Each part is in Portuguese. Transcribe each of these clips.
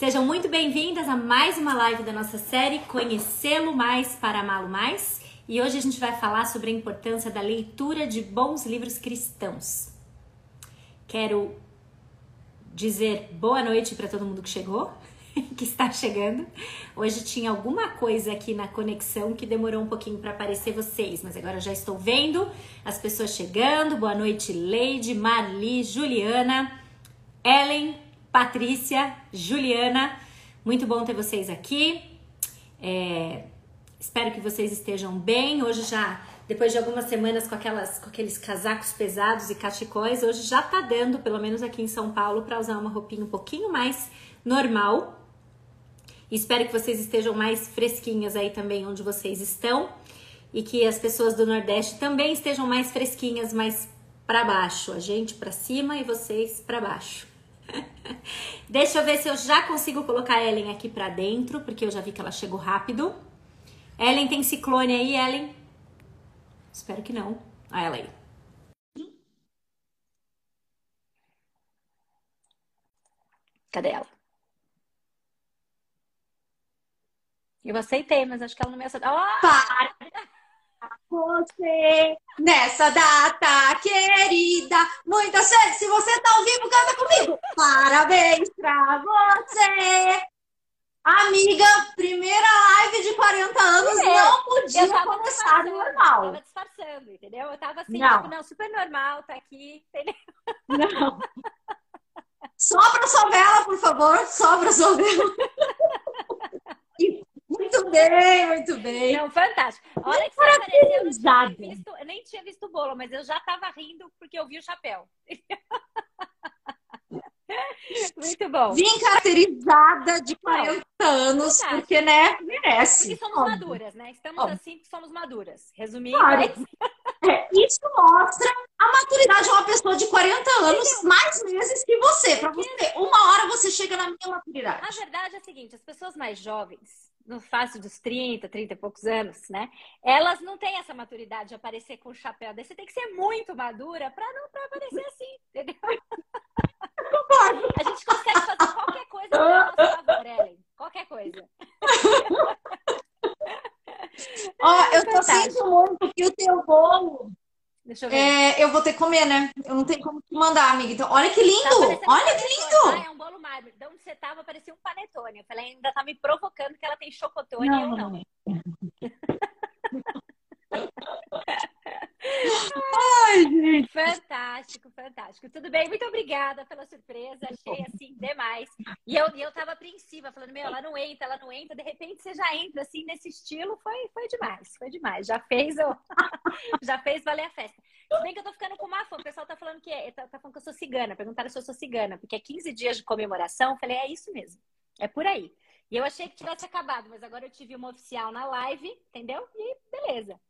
Sejam muito bem-vindas a mais uma live da nossa série Conhecê-lo Mais para Amá-lo Mais. E hoje a gente vai falar sobre a importância da leitura de bons livros cristãos. Quero dizer boa noite para todo mundo que chegou, que está chegando. Hoje tinha alguma coisa aqui na conexão que demorou um pouquinho para aparecer vocês, mas agora já estou vendo as pessoas chegando. Boa noite, Leide, Marli, Juliana. Ellen, Patrícia, Juliana, muito bom ter vocês aqui. É, espero que vocês estejam bem. Hoje já, depois de algumas semanas com, aquelas, com aqueles casacos pesados e cachecóis, hoje já tá dando, pelo menos aqui em São Paulo, para usar uma roupinha um pouquinho mais normal. Espero que vocês estejam mais fresquinhas aí também onde vocês estão e que as pessoas do Nordeste também estejam mais fresquinhas, mais para baixo, a gente para cima e vocês para baixo. Deixa eu ver se eu já consigo colocar a Ellen aqui pra dentro, porque eu já vi que ela chegou rápido. Ellen tem ciclone aí, Ellen? Espero que não. Ah, ela aí. Cadê ela? Eu aceitei, mas acho que ela não me aceitou. Oh! Para! Você nessa data querida. Muita chance. Se você tá ao vivo, canta comigo. Parabéns pra você. Amiga, primeira live de 40 anos não podia começar normal. Eu tava disfarçando, entendeu? Eu tava assim, não, tipo, não super normal, tá aqui, entendeu? Não. Sobra sua vela, por favor. Sobra sua vela. Muito bem, muito bem. Não, fantástico. Olha que você apareceu, eu, não tinha visto, eu nem tinha visto o bolo, mas eu já estava rindo porque eu vi o chapéu. Muito bom. Vim caracterizada de 40 anos, Fantástico. porque, né, merece. Porque somos Óbvio. maduras, né? Estamos Óbvio. assim porque somos maduras. Resumindo, claro. é, isso mostra a maturidade de uma pessoa de 40 anos, mais meses que você. Para você, uma hora você chega na minha maturidade. A verdade é a seguinte: as pessoas mais jovens, no fácil dos 30, 30 e poucos anos, né? Elas não têm essa maturidade de aparecer com o chapéu. Daí você tem que ser muito madura para não pra aparecer assim, entendeu? A gente consegue fazer qualquer coisa a nosso favor, Ellen. Qualquer coisa. Ó, eu tô sentindo muito que o teu bolo Deixa eu ver. É, eu vou ter que comer, né? Eu não tenho como te mandar, amiga. Então, olha que lindo! Tá olha que lindo! Ah, é um bolo mármore. De onde você tava, parecia um panetone. Eu falei, ainda tá me provocando que ela tem chocotone não, e eu não. não. Ai, gente. Fantástico, fantástico. Tudo bem? Muito obrigada pela surpresa. Achei assim demais. E eu, eu tava apreensiva, falando, meu, ela não entra, ela não entra. De repente você já entra assim nesse estilo. Foi, foi demais, foi demais. Já fez, já fez valer a festa. Se bem que eu tô ficando com uma fã. O pessoal tá falando que é, tá, tá falando que eu sou cigana. Perguntaram se eu sou cigana, porque é 15 dias de comemoração. Eu falei, é isso mesmo. É por aí. E eu achei que tivesse acabado, mas agora eu tive uma oficial na live, entendeu? E beleza.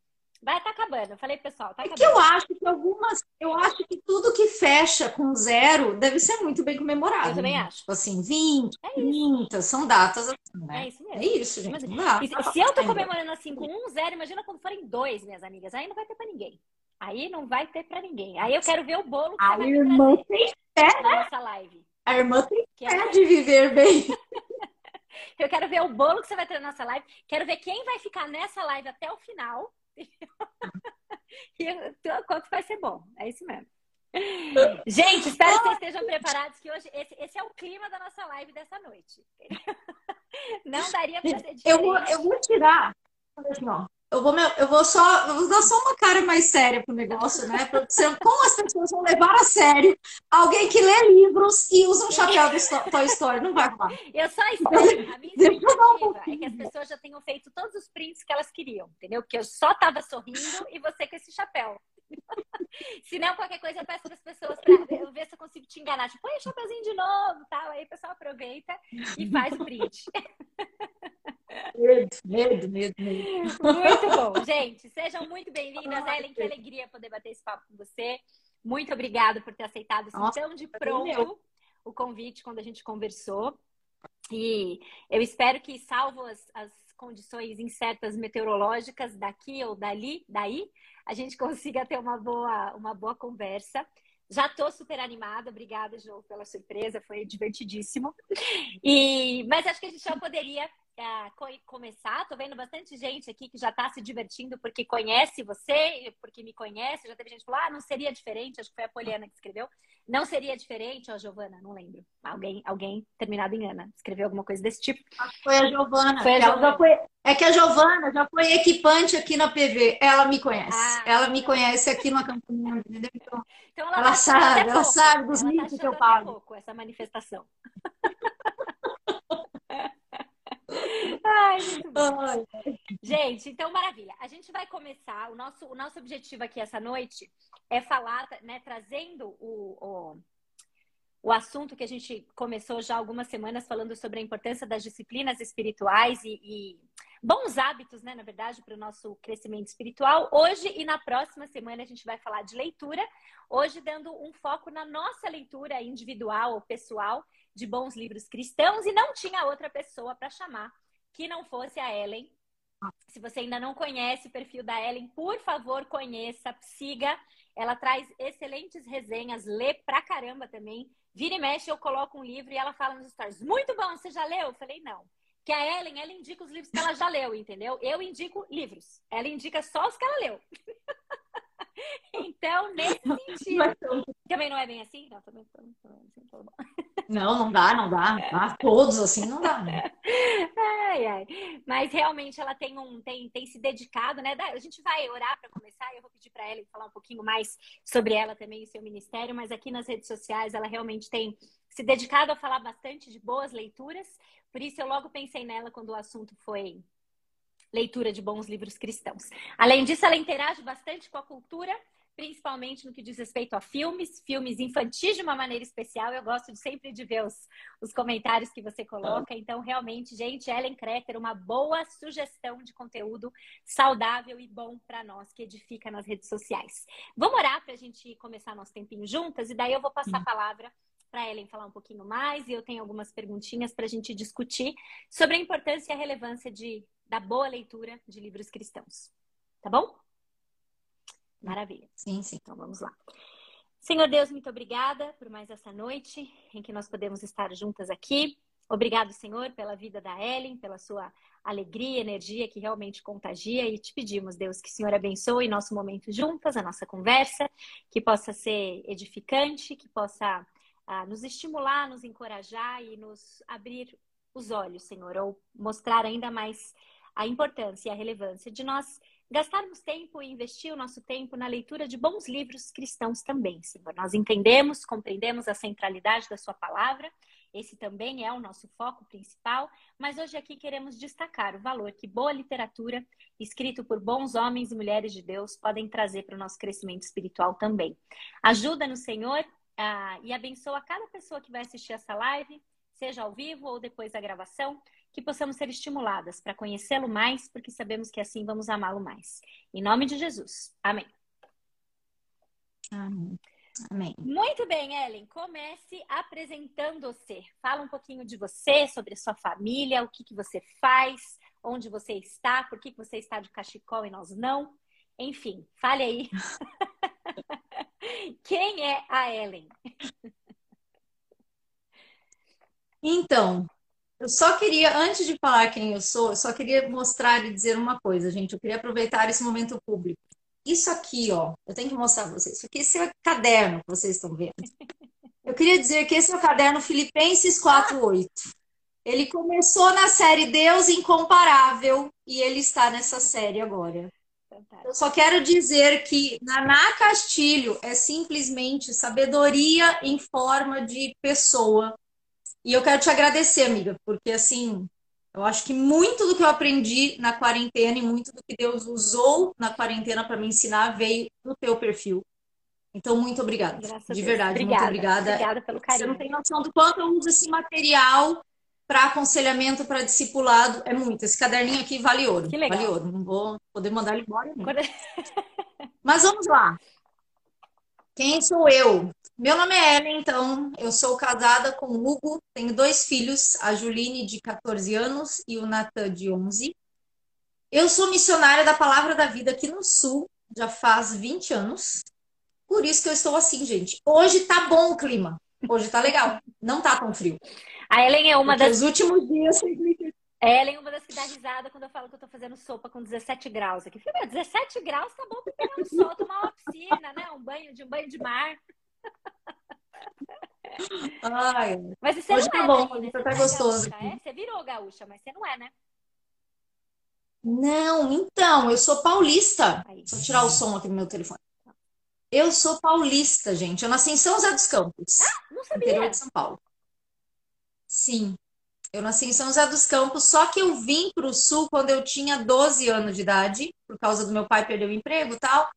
Vai estar tá acabando. Eu falei, pessoal, tá acabando. É que eu acho que algumas. Eu acho que tudo que fecha com zero deve ser muito bem comemorado. Eu também né? acho. Tipo assim, 20, é 30, são datas assim, né? É isso mesmo. É isso, gente. Mas, se eu tô comemorando assim com um zero, imagina quando forem dois, minhas amigas. Aí não vai ter pra ninguém. Aí não vai ter pra ninguém. Aí eu quero ver o bolo que A você irmã tem fé, na nossa live. A irmã tem que fé é... de viver bem. eu quero ver o bolo que você vai ter na nossa live. Quero ver quem vai ficar nessa live até o final e quanto vai ser bom. É isso mesmo. Gente, espero que vocês estejam preparados, que hoje esse, esse é o clima da nossa live dessa noite. Não daria para ser diferente. Eu vou, eu vou tirar. Eu vou, eu vou só eu vou dar só uma cara mais séria pro negócio, né? Como as pessoas vão levar a sério alguém que lê livros e usa um chapéu do Toy Story. Não vai rolar. Eu só espero. A minha expectativa é que as pessoas já tenham feito todos os prints que elas queriam, entendeu? Porque eu só tava sorrindo e você com esse chapéu. Se não, qualquer coisa eu peço para as pessoas para ver se eu consigo te enganar. Tipo, põe o chapeuzinho de novo, tal. Aí o pessoal aproveita e faz o print. Medo, medo, medo, medo. Muito bom, gente. Sejam muito bem-vindas, Ellen. Que alegria poder bater esse papo com você. Muito obrigada por ter aceitado assim, Nossa, tão de pronto o convite quando a gente conversou. E eu espero que, salvo as, as condições incertas meteorológicas daqui ou dali, daí, a gente consiga ter uma boa, uma boa conversa. Já estou super animada, obrigada, João, pela surpresa, foi divertidíssimo. E, mas acho que a gente já poderia é, começar. Tô vendo bastante gente aqui que já está se divertindo porque conhece você, porque me conhece. Já teve gente que falou, ah, não seria diferente. Acho que foi a Poliana que escreveu. Não seria diferente, ó, Giovana, não lembro. Alguém, alguém terminado em Ana, escreveu alguma coisa desse tipo. Foi a Giovana. Foi a Giovana. Foi... É que a Giovana já foi equipante aqui na PV. Ela me conhece. Ah, ela me conhece aqui no acampamento, entendeu? Então, então ela, ela tá sabe, ela pouco. sabe dos mitos tá que eu falo. pouco essa manifestação. Ai, muito bom. Gente, então maravilha. A gente vai começar. O nosso, o nosso objetivo aqui essa noite é falar, né, trazendo o, o, o assunto que a gente começou já algumas semanas falando sobre a importância das disciplinas espirituais e, e bons hábitos, né, na verdade, para o nosso crescimento espiritual. Hoje e na próxima semana a gente vai falar de leitura. Hoje dando um foco na nossa leitura individual ou pessoal de bons livros cristãos e não tinha outra pessoa para chamar que não fosse a Ellen. Se você ainda não conhece o perfil da Ellen, por favor, conheça, siga. Ela traz excelentes resenhas, lê pra caramba também. Vira e mexe, eu coloco um livro e ela fala nos stories. Muito bom, você já leu? Eu falei, não. Que a Ellen, ela indica os livros que ela já leu, entendeu? Eu indico livros. Ela indica só os que ela leu. Então, nesse sentido. Também não é bem assim? Não, também, também, também assim, tá bom. Não, não dá, não dá. Ah, todos assim não dá. Né? Ai, ai. Mas realmente ela tem um tem, tem se dedicado, né? A gente vai orar para começar e eu vou pedir para ela falar um pouquinho mais sobre ela também e seu ministério, mas aqui nas redes sociais ela realmente tem se dedicado a falar bastante de boas leituras. Por isso eu logo pensei nela quando o assunto foi leitura de bons livros cristãos. Além disso, ela interage bastante com a cultura, principalmente no que diz respeito a filmes, filmes infantis de uma maneira especial. Eu gosto de, sempre de ver os, os comentários que você coloca. Então, realmente, gente, Ellen Kreter, uma boa sugestão de conteúdo saudável e bom para nós, que edifica nas redes sociais. Vamos orar para a gente começar nosso tempinho juntas e daí eu vou passar a palavra para Ellen falar um pouquinho mais e eu tenho algumas perguntinhas para a gente discutir sobre a importância e a relevância de da boa leitura de livros cristãos. Tá bom? Maravilha. Sim, sim. Então vamos lá. Senhor Deus, muito obrigada por mais essa noite em que nós podemos estar juntas aqui. Obrigado, Senhor, pela vida da Ellen, pela sua alegria, energia que realmente contagia e te pedimos, Deus, que o Senhor abençoe nosso momento juntas, a nossa conversa, que possa ser edificante, que possa ah, nos estimular, nos encorajar e nos abrir os olhos, Senhor, ou mostrar ainda mais a importância e a relevância de nós gastarmos tempo e investir o nosso tempo na leitura de bons livros cristãos também, Senhor. Nós entendemos, compreendemos a centralidade da Sua palavra, esse também é o nosso foco principal, mas hoje aqui queremos destacar o valor que boa literatura, escrito por bons homens e mulheres de Deus, podem trazer para o nosso crescimento espiritual também. Ajuda-nos, Senhor, uh, e abençoa cada pessoa que vai assistir essa live, seja ao vivo ou depois da gravação, que possamos ser estimuladas para conhecê-lo mais, porque sabemos que assim vamos amá-lo mais. Em nome de Jesus. Amém. Amém. Amém. Muito bem, Ellen. Comece apresentando-se. Fala um pouquinho de você, sobre a sua família, o que, que você faz, onde você está, por que, que você está de cachecol e nós não. Enfim, fale aí. Quem é a Ellen? Então, eu só queria, antes de falar quem eu sou, eu só queria mostrar e dizer uma coisa, gente. Eu queria aproveitar esse momento público. Isso aqui, ó, eu tenho que mostrar para vocês. Isso aqui esse é o caderno que vocês estão vendo. Eu queria dizer que esse é o caderno Filipenses 4.8. Ele começou na série Deus Incomparável e ele está nessa série agora. Eu só quero dizer que Naná Castilho é simplesmente sabedoria em forma de pessoa e eu quero te agradecer, amiga, porque assim, eu acho que muito do que eu aprendi na quarentena e muito do que Deus usou na quarentena para me ensinar veio do teu perfil. Então, muito obrigada. De verdade, obrigada. muito obrigada. Obrigada pelo carinho. Você não tem noção do quanto eu uso esse material para aconselhamento, para discipulado, é muito. Esse caderninho aqui vale ouro. Que legal. Vale ouro. Não vou poder mandar ele embora. Quando... Mas vamos lá. Quem sou eu? Meu nome é Ellen, então eu sou casada com o Hugo, tenho dois filhos, a Juline de 14 anos e o Natan de 11. Eu sou missionária da Palavra da Vida aqui no Sul, já faz 20 anos. Por isso que eu estou assim, gente. Hoje tá bom o clima. Hoje tá legal. Não tá tão frio. A Ellen é uma Porque das. Os últimos dias. A Ellen é uma das que dá risada quando eu falo que eu tô fazendo sopa com 17 graus aqui. Filha, 17 graus tá bom pra pegar um sol, tomar uma piscina, né? Um banho de um banho de mar. Ai, mas você hoje não tá é bom, daí, né? tá gostoso. Gaúcha, é? Você virou gaúcha, mas você não é, né? Não, então, eu sou paulista. Aí. Vou tirar o som aqui do meu telefone. Eu sou paulista, gente. Eu nasci em São José dos Campos, ah, não sabia. interior de São Paulo. Sim, eu nasci em São José dos Campos, só que eu vim para o Sul quando eu tinha 12 anos de idade, por causa do meu pai perder o emprego e tal.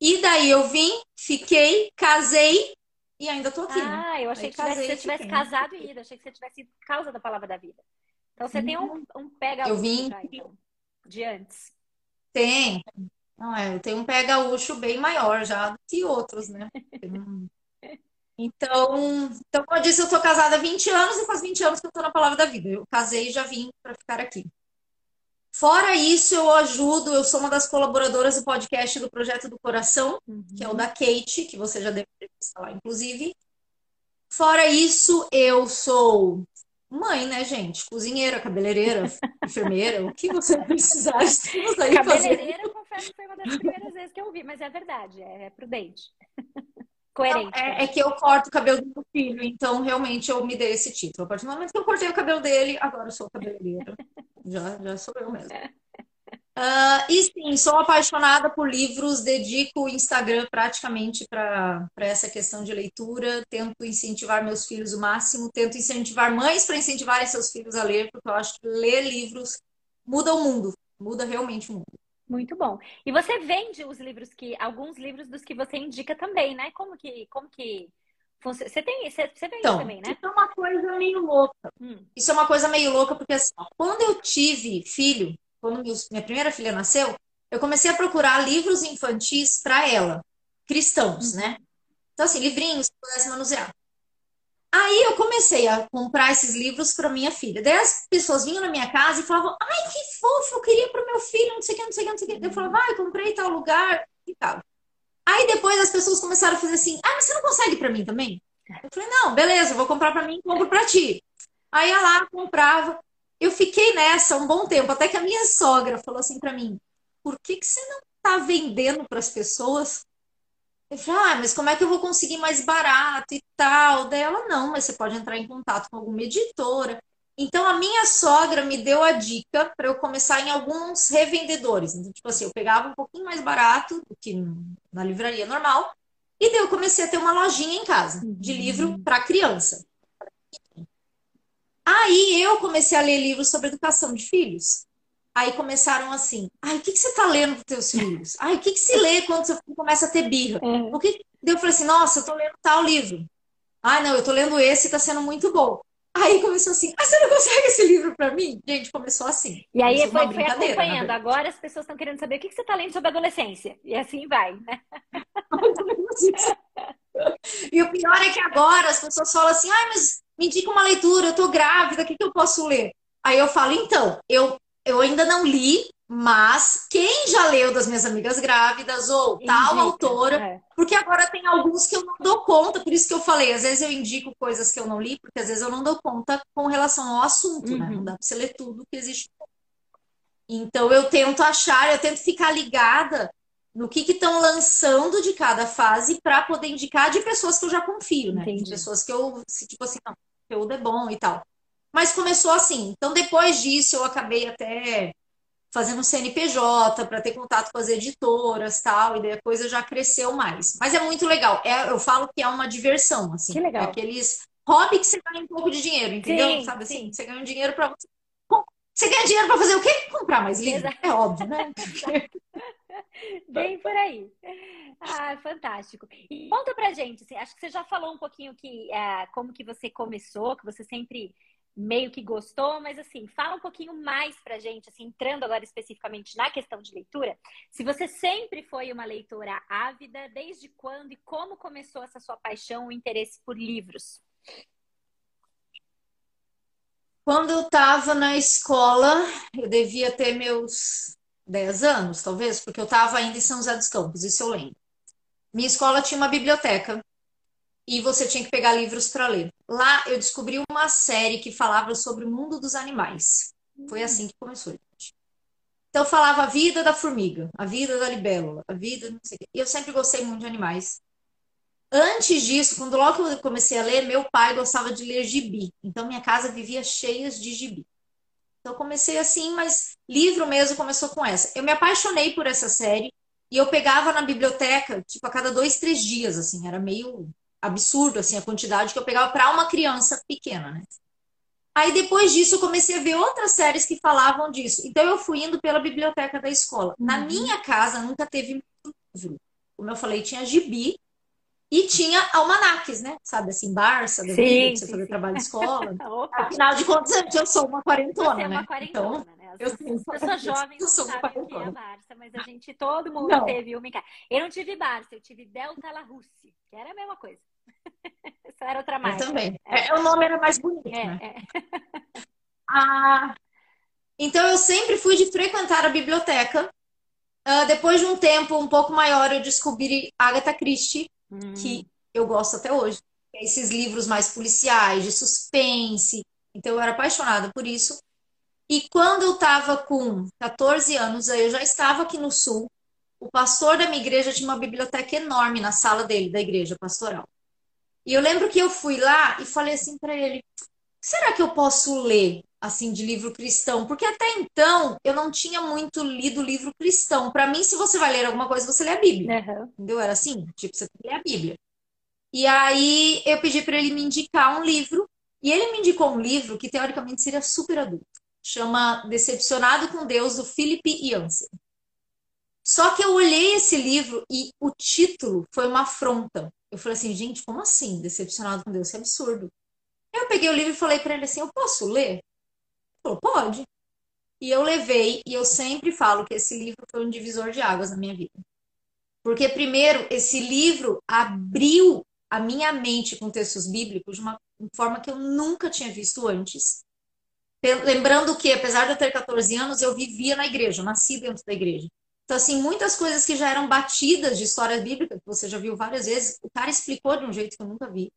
E daí eu vim, fiquei, casei e ainda tô aqui. Né? Ah, né? eu achei Aí que casei, você tivesse casado e ido, achei que você tivesse ido por causa da palavra da vida. Então você tem um, um pega eu vim já, então, de antes. Tem. Não, é, eu tenho um pé gaúcho bem maior já do que outros, né? Então, então, como eu disse, eu estou casada há 20 anos e faz 20 anos que eu estou na Palavra da Vida. Eu casei e já vim para ficar aqui. Fora isso, eu ajudo, eu sou uma das colaboradoras do podcast do Projeto do Coração, uhum. que é o da Kate, que você já deve ter visto lá, inclusive. Fora isso, eu sou mãe, né, gente? Cozinheira, cabeleireira, enfermeira, o que você precisar, estamos aí Cabeleireira, eu confesso que foi uma das primeiras vezes que eu ouvi, mas é verdade, é, é prudente. Coerente. Não, é, é, que eu corto o cabelo do meu filho, então realmente eu me dei esse título. A partir do momento que eu cortei o cabelo dele, agora eu sou cabeleireira. já, já sou eu mesmo. Uh, e sim, sou apaixonada por livros, dedico o Instagram praticamente para essa questão de leitura, tento incentivar meus filhos o máximo, tento incentivar mães para incentivarem seus filhos a ler, porque eu acho que ler livros muda o mundo, muda realmente o mundo. Muito bom. E você vende os livros que, alguns livros dos que você indica também, né? Como que, como que você tem, você, você vende então, também, né? Isso é uma coisa meio louca. Hum. Isso é uma coisa meio louca porque assim, quando eu tive filho, quando minha primeira filha nasceu, eu comecei a procurar livros infantis para ela, cristãos, hum. né? Então assim, livrinhos que pudesse manusear. Aí eu comecei a comprar esses livros para minha filha. Daí as pessoas vinham na minha casa e falavam: Ai, que fofo, eu queria para o meu filho, não sei o que, não sei o que, não sei o que. Eu falava: Vai, comprei tal lugar e tal. Aí depois as pessoas começaram a fazer assim: Ah, mas você não consegue para mim também? Eu falei: Não, beleza, vou comprar para mim, compro para ti. Aí ia lá, comprava. Eu fiquei nessa um bom tempo, até que a minha sogra falou assim para mim: Por que, que você não está vendendo para as pessoas eu falei, ah, mas como é que eu vou conseguir mais barato e tal? Daí ela, não, mas você pode entrar em contato com alguma editora. Então, a minha sogra me deu a dica para eu começar em alguns revendedores. Então, tipo assim, eu pegava um pouquinho mais barato do que na livraria normal. E daí eu comecei a ter uma lojinha em casa de livro uhum. para criança. Aí eu comecei a ler livros sobre educação de filhos. Aí começaram assim, ai, o que, que você tá lendo para teus filhos? Ai, o que, que se lê quando você começa a ter birra? É. O que... eu falei assim, nossa, eu tô lendo tal livro. Ai, não, eu tô lendo esse, tá sendo muito bom. Aí começou assim, ah, você não consegue esse livro para mim? Gente, começou assim. E aí foi, foi acompanhando. Agora as pessoas estão querendo saber o que, que você tá lendo sobre adolescência. E assim vai, né? e o pior é que agora as pessoas falam assim, ai, mas me indica uma leitura, eu tô grávida, o que, que eu posso ler? Aí eu falo, então, eu eu ainda não li, mas quem já leu das minhas amigas grávidas ou Indica, tal autora, é. porque agora tem alguns que eu não dou conta, por isso que eu falei, às vezes eu indico coisas que eu não li, porque às vezes eu não dou conta com relação ao assunto, uhum. né? Não dá para você ler tudo que existe. Então eu tento achar, eu tento ficar ligada no que estão lançando de cada fase para poder indicar de pessoas que eu já confio, né? De pessoas que eu, tipo assim, não, o conteúdo é bom e tal. Mas começou assim. Então, depois disso, eu acabei até fazendo CNPJ para ter contato com as editoras tal, e daí a coisa já cresceu mais. Mas é muito legal. É, eu falo que é uma diversão, assim. Que legal. É aqueles hobby que você ganha um pouco de dinheiro, entendeu? Sim, Sabe assim? Sim. Você ganha um dinheiro para você. Você ganha dinheiro para fazer o quê? Comprar mais livro. É óbvio, né? Bem por aí. Ah, fantástico. E conta pra gente, assim, acho que você já falou um pouquinho que é, como que você começou, que você sempre meio que gostou, mas assim, fala um pouquinho mais pra gente, assim, entrando agora especificamente na questão de leitura. Se você sempre foi uma leitora ávida, desde quando e como começou essa sua paixão, o interesse por livros? Quando eu estava na escola, eu devia ter meus 10 anos, talvez, porque eu estava ainda em São José dos Campos, isso eu lembro. Minha escola tinha uma biblioteca e você tinha que pegar livros para ler. Lá eu descobri uma série que falava sobre o mundo dos animais. Foi assim que começou. Gente. Então falava a vida da formiga, a vida da libélula, a vida não sei. E eu sempre gostei muito de animais. Antes disso, quando logo eu comecei a ler, meu pai gostava de ler gibi. Então minha casa vivia cheia de gibi. Então comecei assim, mas livro mesmo começou com essa. Eu me apaixonei por essa série e eu pegava na biblioteca, tipo, a cada dois, três dias, assim, era meio absurdo assim a quantidade que eu pegava para uma criança pequena, né? Aí depois disso eu comecei a ver outras séries que falavam disso. Então eu fui indo pela biblioteca da escola. Uhum. Na minha casa nunca teve livro. Como eu falei, tinha gibi e tinha almanaques, né? Sabe assim, Barça, da sim, vida, você sim, fazer sim. trabalho de escola. Afinal de contas, eu sou uma quarentona, você é uma né? Quarentona, então, né? eu, eu sou jovem, eu sou uma quarentona. que é Barça, mas a gente, todo mundo não. teve uma em casa. Eu não tive Barça, eu tive Delta La Russi, que era a mesma coisa. Só era outra marca. Eu também. É. é. o nome era mais bonito, é, né? É. ah, então eu sempre fui de frequentar a biblioteca. Uh, depois de um tempo um pouco maior, eu descobri Agatha Christie, hum. que eu gosto até hoje. Esses livros mais policiais, de suspense. Então eu era apaixonada por isso. E quando eu estava com 14 anos, eu já estava aqui no Sul. O pastor da minha igreja tinha uma biblioteca enorme na sala dele, da igreja pastoral. E eu lembro que eu fui lá e falei assim para ele: será que eu posso ler assim de livro cristão? Porque até então eu não tinha muito lido livro cristão. Para mim, se você vai ler alguma coisa, você lê a Bíblia. Uhum. Entendeu? Era assim, tipo, você lê a Bíblia. E aí eu pedi para ele me indicar um livro, e ele me indicou um livro que teoricamente seria super adulto. Chama Decepcionado com Deus, do Philip Yancey. Só que eu olhei esse livro e o título foi uma afronta. Eu falei assim, gente, como assim? Decepcionado com Deus, que absurdo. Eu peguei o livro e falei para ele assim, eu posso ler? Ele falou, pode. E eu levei, e eu sempre falo que esse livro foi um divisor de águas na minha vida. Porque, primeiro, esse livro abriu a minha mente com textos bíblicos de uma forma que eu nunca tinha visto antes. Lembrando que, apesar de eu ter 14 anos, eu vivia na igreja, eu nasci dentro da igreja. Então, assim, muitas coisas que já eram batidas de história bíblica, que você já viu várias vezes, o cara explicou de um jeito que eu nunca vi.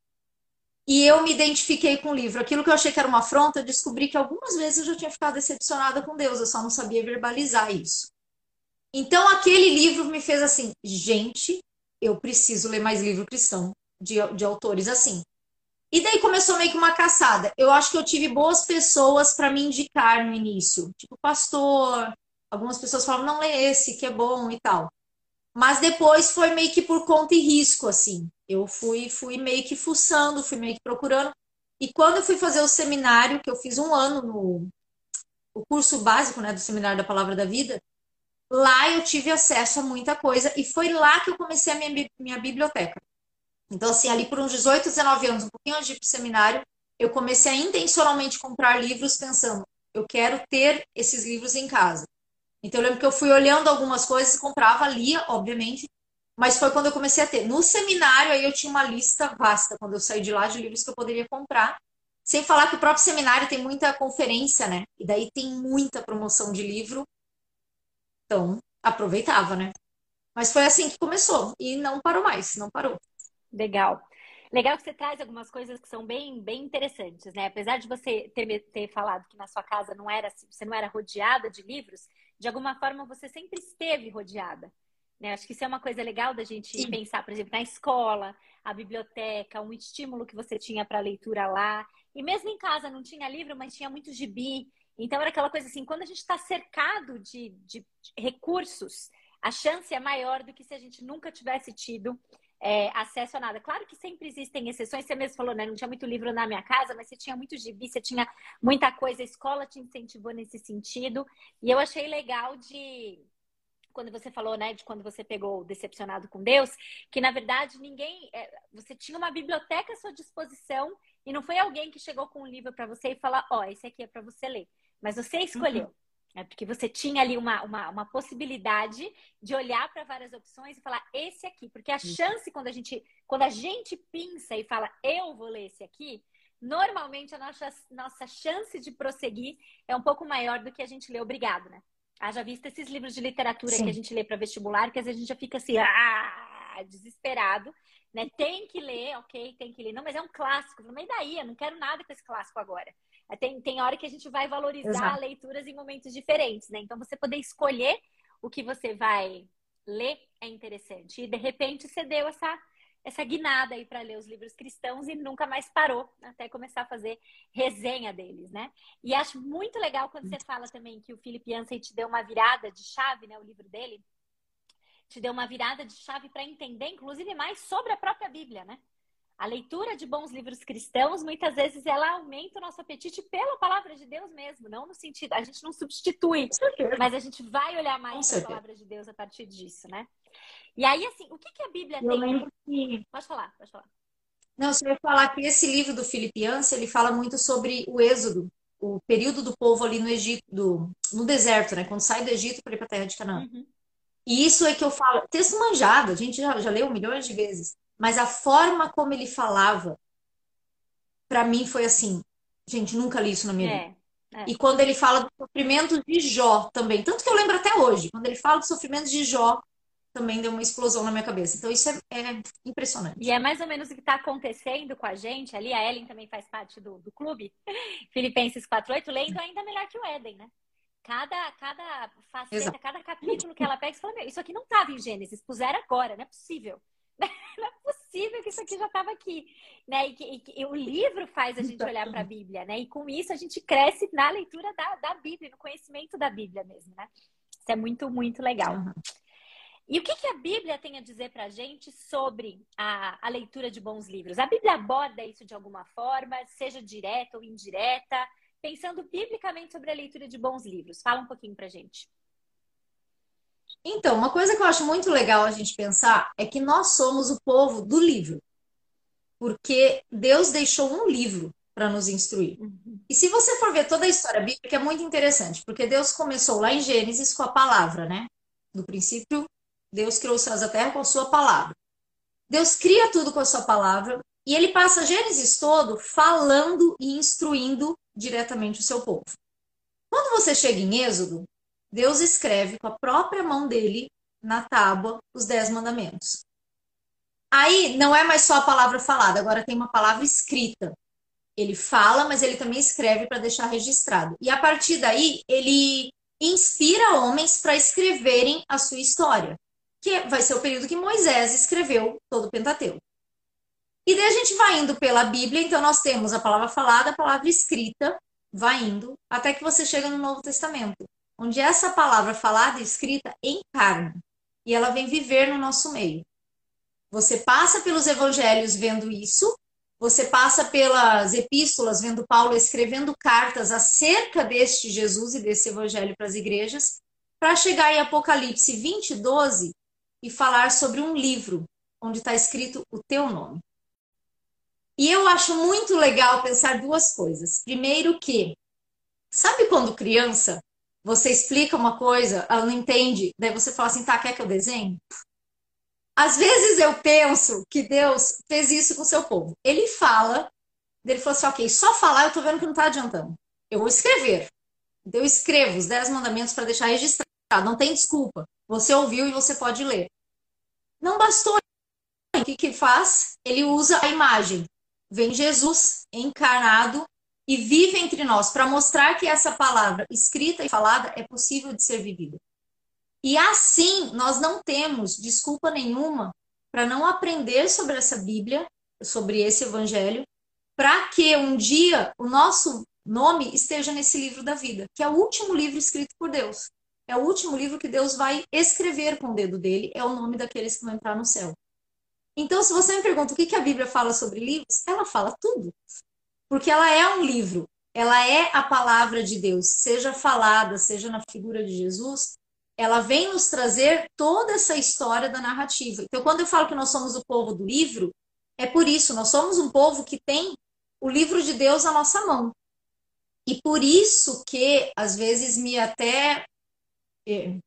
E eu me identifiquei com o livro. Aquilo que eu achei que era uma afronta, eu descobri que algumas vezes eu já tinha ficado decepcionada com Deus, eu só não sabia verbalizar isso. Então, aquele livro me fez assim, gente, eu preciso ler mais livro cristão de, de autores assim. E daí começou meio que uma caçada. Eu acho que eu tive boas pessoas para me indicar no início, tipo pastor, Algumas pessoas falam, não lê esse, que é bom e tal. Mas depois foi meio que por conta e risco, assim. Eu fui, fui meio que fuçando, fui meio que procurando. E quando eu fui fazer o seminário, que eu fiz um ano no o curso básico né, do Seminário da Palavra da Vida, lá eu tive acesso a muita coisa e foi lá que eu comecei a minha, minha biblioteca. Então, assim, ali por uns 18, 19 anos, um pouquinho antes de ir para o seminário, eu comecei a intencionalmente comprar livros pensando, eu quero ter esses livros em casa. Então eu lembro que eu fui olhando algumas coisas, comprava, lia, obviamente, mas foi quando eu comecei a ter. No seminário, aí eu tinha uma lista vasta, quando eu saí de lá, de livros que eu poderia comprar. Sem falar que o próprio seminário tem muita conferência, né? E daí tem muita promoção de livro. Então, aproveitava, né? Mas foi assim que começou. E não parou mais, não parou. Legal. Legal que você traz algumas coisas que são bem, bem interessantes, né? Apesar de você ter, ter falado que na sua casa não era, você não era rodeada de livros, de alguma forma você sempre esteve rodeada. Né? Acho que isso é uma coisa legal da gente Sim. pensar, por exemplo, na escola, a biblioteca, um estímulo que você tinha para leitura lá. E mesmo em casa não tinha livro, mas tinha muito gibi. Então era aquela coisa assim, quando a gente está cercado de, de, recursos, a chance é maior do que se a gente nunca tivesse tido é, acesso a nada. Claro que sempre existem exceções, você mesmo falou, né? Não tinha muito livro na minha casa, mas você tinha muito gibi, você tinha muita coisa, a escola te incentivou nesse sentido. E eu achei legal de quando você falou, né, de quando você pegou decepcionado com Deus, que na verdade ninguém, é, você tinha uma biblioteca à sua disposição e não foi alguém que chegou com um livro para você e falar, ó, oh, esse aqui é para você ler, mas você escolheu. Uhum. É porque você tinha ali uma, uma, uma possibilidade de olhar para várias opções e falar esse aqui. Porque a chance, quando a gente, quando a gente pensa e fala eu vou ler esse aqui, normalmente a nossa, nossa chance de prosseguir é um pouco maior do que a gente lê obrigado, né? Haja visto esses livros de literatura Sim. que a gente lê para vestibular, que às vezes a gente já fica assim, ah, desesperado, né? Tem que ler, ok, tem que ler. Não, mas é um clássico. Mas daí? Eu não quero nada com esse clássico agora. Tem, tem hora que a gente vai valorizar Exato. leituras em momentos diferentes, né? Então, você poder escolher o que você vai ler é interessante. E, de repente, você deu essa essa guinada aí para ler os livros cristãos e nunca mais parou até começar a fazer resenha deles, né? E acho muito legal quando você fala também que o Philip Yancey te deu uma virada de chave, né? O livro dele te deu uma virada de chave para entender, inclusive, mais sobre a própria Bíblia, né? A leitura de bons livros cristãos, muitas vezes, ela aumenta o nosso apetite pela palavra de Deus mesmo, não no sentido, a gente não substitui, mas a gente vai olhar mais para a palavra de Deus a partir disso, né? E aí, assim, o que, que a Bíblia eu tem? Lembro que... Pode falar, pode falar. Não, você vai falar que esse livro do Filipe Yancey, ele fala muito sobre o êxodo, o período do povo ali no Egito, do, no deserto, né? Quando sai do Egito para ir para a terra de Canaã. Uhum. E isso é que eu falo, texto manjado, a gente já, já leu milhões de vezes, mas a forma como ele falava, para mim foi assim, gente, nunca li isso na minha é, vida. É. E quando ele fala do sofrimento de Jó também, tanto que eu lembro até hoje, quando ele fala do sofrimento de Jó, também deu uma explosão na minha cabeça. Então, isso é, é impressionante. E é mais ou menos o que está acontecendo com a gente ali. A Ellen também faz parte do, do clube, Filipenses 4.8, lendo ainda melhor que o Éden, né? Cada, cada faceta, Exato. cada capítulo que ela pega, você fala, isso aqui não estava em Gênesis, puseram agora, não é possível. Não é possível que isso aqui já estava aqui, né? E, que, e, e, o livro faz a gente olhar para a Bíblia, né? E com isso a gente cresce na leitura da, da Bíblia, no conhecimento da Bíblia mesmo, né? Isso é muito, muito legal. Uhum. E o que, que a Bíblia tem a dizer para a gente sobre a, a leitura de bons livros? A Bíblia aborda isso de alguma forma, seja direta ou indireta, pensando biblicamente sobre a leitura de bons livros. Fala um pouquinho para a gente. Então, uma coisa que eu acho muito legal a gente pensar é que nós somos o povo do livro. Porque Deus deixou um livro para nos instruir. Uhum. E se você for ver toda a história bíblica, é muito interessante, porque Deus começou lá em Gênesis com a palavra, né? Do princípio Deus criou os céus e a terra com a sua palavra. Deus cria tudo com a sua palavra e ele passa Gênesis todo falando e instruindo diretamente o seu povo. Quando você chega em Êxodo, Deus escreve com a própria mão dele na tábua os dez mandamentos. Aí não é mais só a palavra falada, agora tem uma palavra escrita. Ele fala, mas ele também escreve para deixar registrado. E a partir daí, ele inspira homens para escreverem a sua história que vai ser o período que Moisés escreveu todo o Pentateuco. E daí a gente vai indo pela Bíblia, então nós temos a palavra falada, a palavra escrita, vai indo, até que você chega no Novo Testamento, onde essa palavra falada e escrita encarna, e ela vem viver no nosso meio. Você passa pelos evangelhos vendo isso, você passa pelas epístolas vendo Paulo escrevendo cartas acerca deste Jesus e desse evangelho para as igrejas, para chegar em Apocalipse 20, 12, e falar sobre um livro onde está escrito o teu nome. E eu acho muito legal pensar duas coisas. Primeiro que, sabe quando criança, você explica uma coisa, ela não entende, daí você fala assim, tá, quer que eu desenhe? Às vezes eu penso que Deus fez isso com o seu povo. Ele fala, ele falou assim, ok, só falar eu tô vendo que não tá adiantando. Eu vou escrever. Eu escrevo os dez mandamentos para deixar registrado, não tem desculpa. Você ouviu e você pode ler. Não bastou. O que, que faz? Ele usa a imagem. Vem Jesus encarnado e vive entre nós para mostrar que essa palavra escrita e falada é possível de ser vivida. E assim, nós não temos desculpa nenhuma para não aprender sobre essa Bíblia, sobre esse evangelho, para que um dia o nosso nome esteja nesse livro da vida, que é o último livro escrito por Deus. É o último livro que Deus vai escrever com o dedo dele, é o nome daqueles que vão entrar no céu. Então, se você me pergunta o que, a Bíblia fala sobre livros, ela fala tudo. Porque ela é um livro, ela é a palavra de Deus, seja falada, seja na figura de Jesus, ela vem nos trazer toda essa história da narrativa. Então, quando eu falo que nós somos o povo do livro, é por isso, nós somos um povo que tem o livro de Deus na nossa mão. E por isso que, às vezes, me até. É,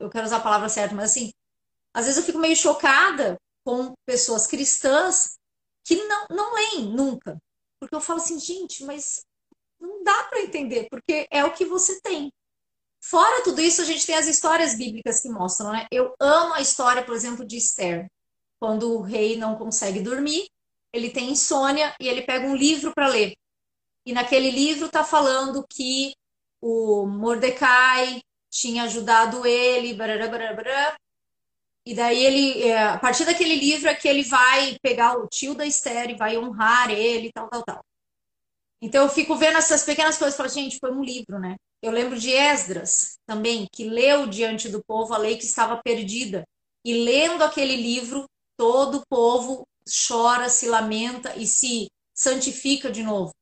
eu quero usar a palavra certa, mas assim, às vezes eu fico meio chocada com pessoas cristãs que não, não leem nunca. Porque eu falo assim, gente, mas não dá para entender, porque é o que você tem. Fora tudo isso, a gente tem as histórias bíblicas que mostram, né? Eu amo a história, por exemplo, de Esther. Quando o rei não consegue dormir, ele tem insônia e ele pega um livro para ler. E naquele livro está falando que o Mordecai tinha ajudado ele, barará, e daí ele, é, a partir daquele livro é que ele vai pegar o tio da Esther e vai honrar ele, tal, tal, tal. Então eu fico vendo essas pequenas coisas e falo, gente, foi um livro, né? Eu lembro de Esdras também, que leu diante do povo a lei que estava perdida. E lendo aquele livro, todo o povo chora, se lamenta e se santifica de novo.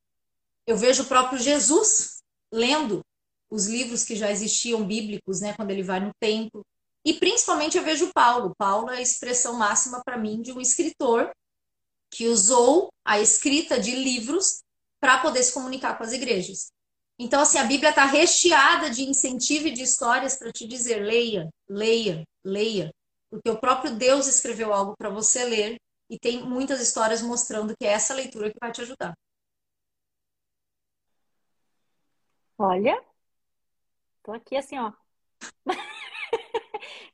Eu vejo o próprio Jesus lendo os livros que já existiam bíblicos, né, quando ele vai no templo. E principalmente eu vejo Paulo. Paulo é a expressão máxima para mim de um escritor que usou a escrita de livros para poder se comunicar com as igrejas. Então, assim, a Bíblia está recheada de incentivo e de histórias para te dizer: leia, leia, leia. Porque o próprio Deus escreveu algo para você ler e tem muitas histórias mostrando que é essa leitura que vai te ajudar. Olha, tô aqui assim, ó.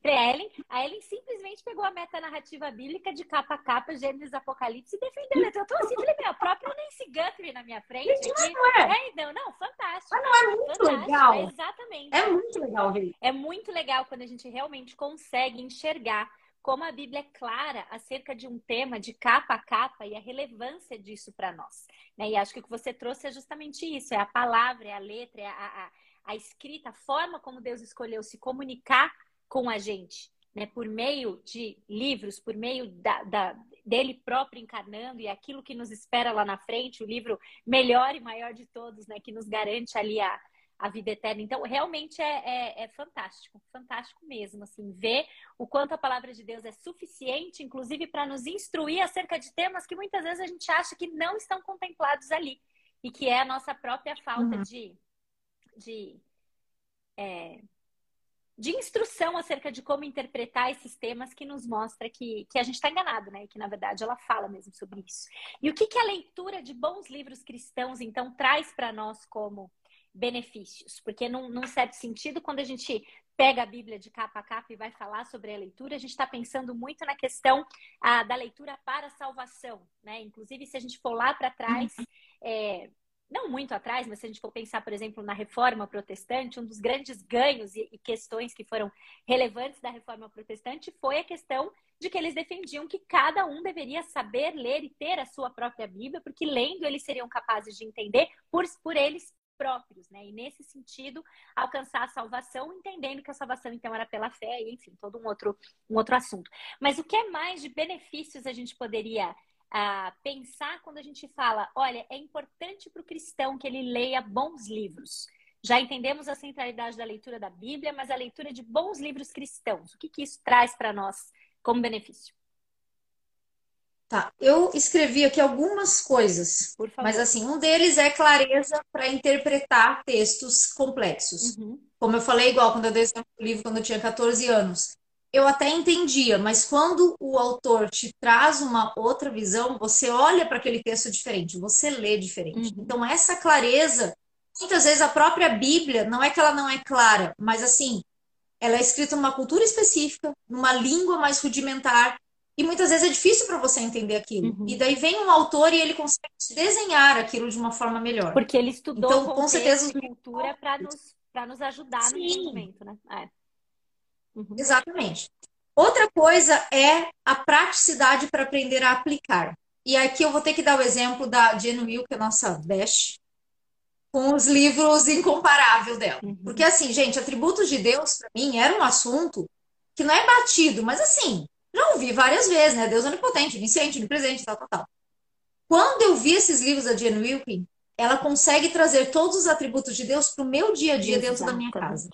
Pra Ellen, a Ellen simplesmente pegou a metanarrativa bíblica de capa a capa, Gênesis Apocalipse e defendeu. Eu tô assim, falei, meu, a própria Nancy Guthrie na minha frente. Aqui. Não é. é, não, não, fantástico. Mas não é muito fantástico, legal. É exatamente. É muito legal ver. É muito legal quando a gente realmente consegue enxergar como a Bíblia é clara acerca de um tema de capa a capa e a relevância disso para nós. Né? E acho que o que você trouxe é justamente isso: é a palavra, é a letra, é a, a, a escrita, a forma como Deus escolheu se comunicar com a gente, né? Por meio de livros, por meio da, da, dele próprio encarnando e aquilo que nos espera lá na frente, o livro melhor e maior de todos, né? Que nos garante ali a, a vida eterna. Então, realmente é, é, é, fantástico, fantástico mesmo, assim, ver o quanto a palavra de Deus é suficiente, inclusive para nos instruir acerca de temas que muitas vezes a gente acha que não estão contemplados ali e que é a nossa própria falta uhum. de, de é, de instrução acerca de como interpretar esses temas que nos mostra que, que a gente está enganado, né? E que, na verdade, ela fala mesmo sobre isso. E o que, que a leitura de bons livros cristãos, então, traz para nós como benefícios? Porque, num, num certo sentido, quando a gente pega a Bíblia de capa a capa e vai falar sobre a leitura, a gente está pensando muito na questão ah, da leitura para a salvação, né? Inclusive, se a gente for lá para trás, uhum. é, não muito atrás, mas se a gente for pensar, por exemplo, na reforma protestante, um dos grandes ganhos e, questões que foram relevantes da reforma protestante foi a questão de que eles defendiam que cada um deveria saber ler e ter a sua própria Bíblia, porque lendo eles seriam capazes de entender por, por eles próprios, né? E nesse sentido, alcançar a salvação, entendendo que a salvação então era pela fé, e enfim, todo um outro, um outro assunto. Mas o que é mais de benefícios a gente poderia a pensar quando a gente fala, olha, é importante para o cristão que ele leia bons livros. Já entendemos a centralidade da leitura da Bíblia, mas a leitura de bons livros cristãos, o que, que isso traz para nós como benefício? Tá, eu escrevi aqui algumas coisas, mas assim, um deles é clareza para interpretar textos complexos. Uhum. Como eu falei, igual quando eu dei esse livro quando eu tinha 14 anos eu até entendia, mas quando o autor te traz uma outra visão, você olha para aquele texto diferente, você lê diferente. Uhum. Então, essa clareza, muitas vezes a própria Bíblia, não é que ela não é clara, mas assim, ela é escrita numa cultura específica, numa língua mais rudimentar, e muitas vezes é difícil para você entender aquilo. Uhum. E daí vem um autor e ele consegue desenhar aquilo de uma forma melhor. Porque ele estudou então, com certeza cultura para nos, nos ajudar Sim. no entendimento, né? É. Uhum. Exatamente. Outra coisa é a praticidade para aprender a aplicar. E aqui eu vou ter que dar o exemplo da Jen Will, que é a nossa best, com os livros incomparável dela. Uhum. Porque assim, gente, atributos de Deus para mim era um assunto que não é batido, mas assim, já ouvi várias vezes, né? Deus é onipotente, onisciente, onipresente, tal, tal, tal. Quando eu vi esses livros da Jen Wilkin, ela consegue trazer todos os atributos de Deus para o meu dia a dia Exatamente. dentro da minha casa.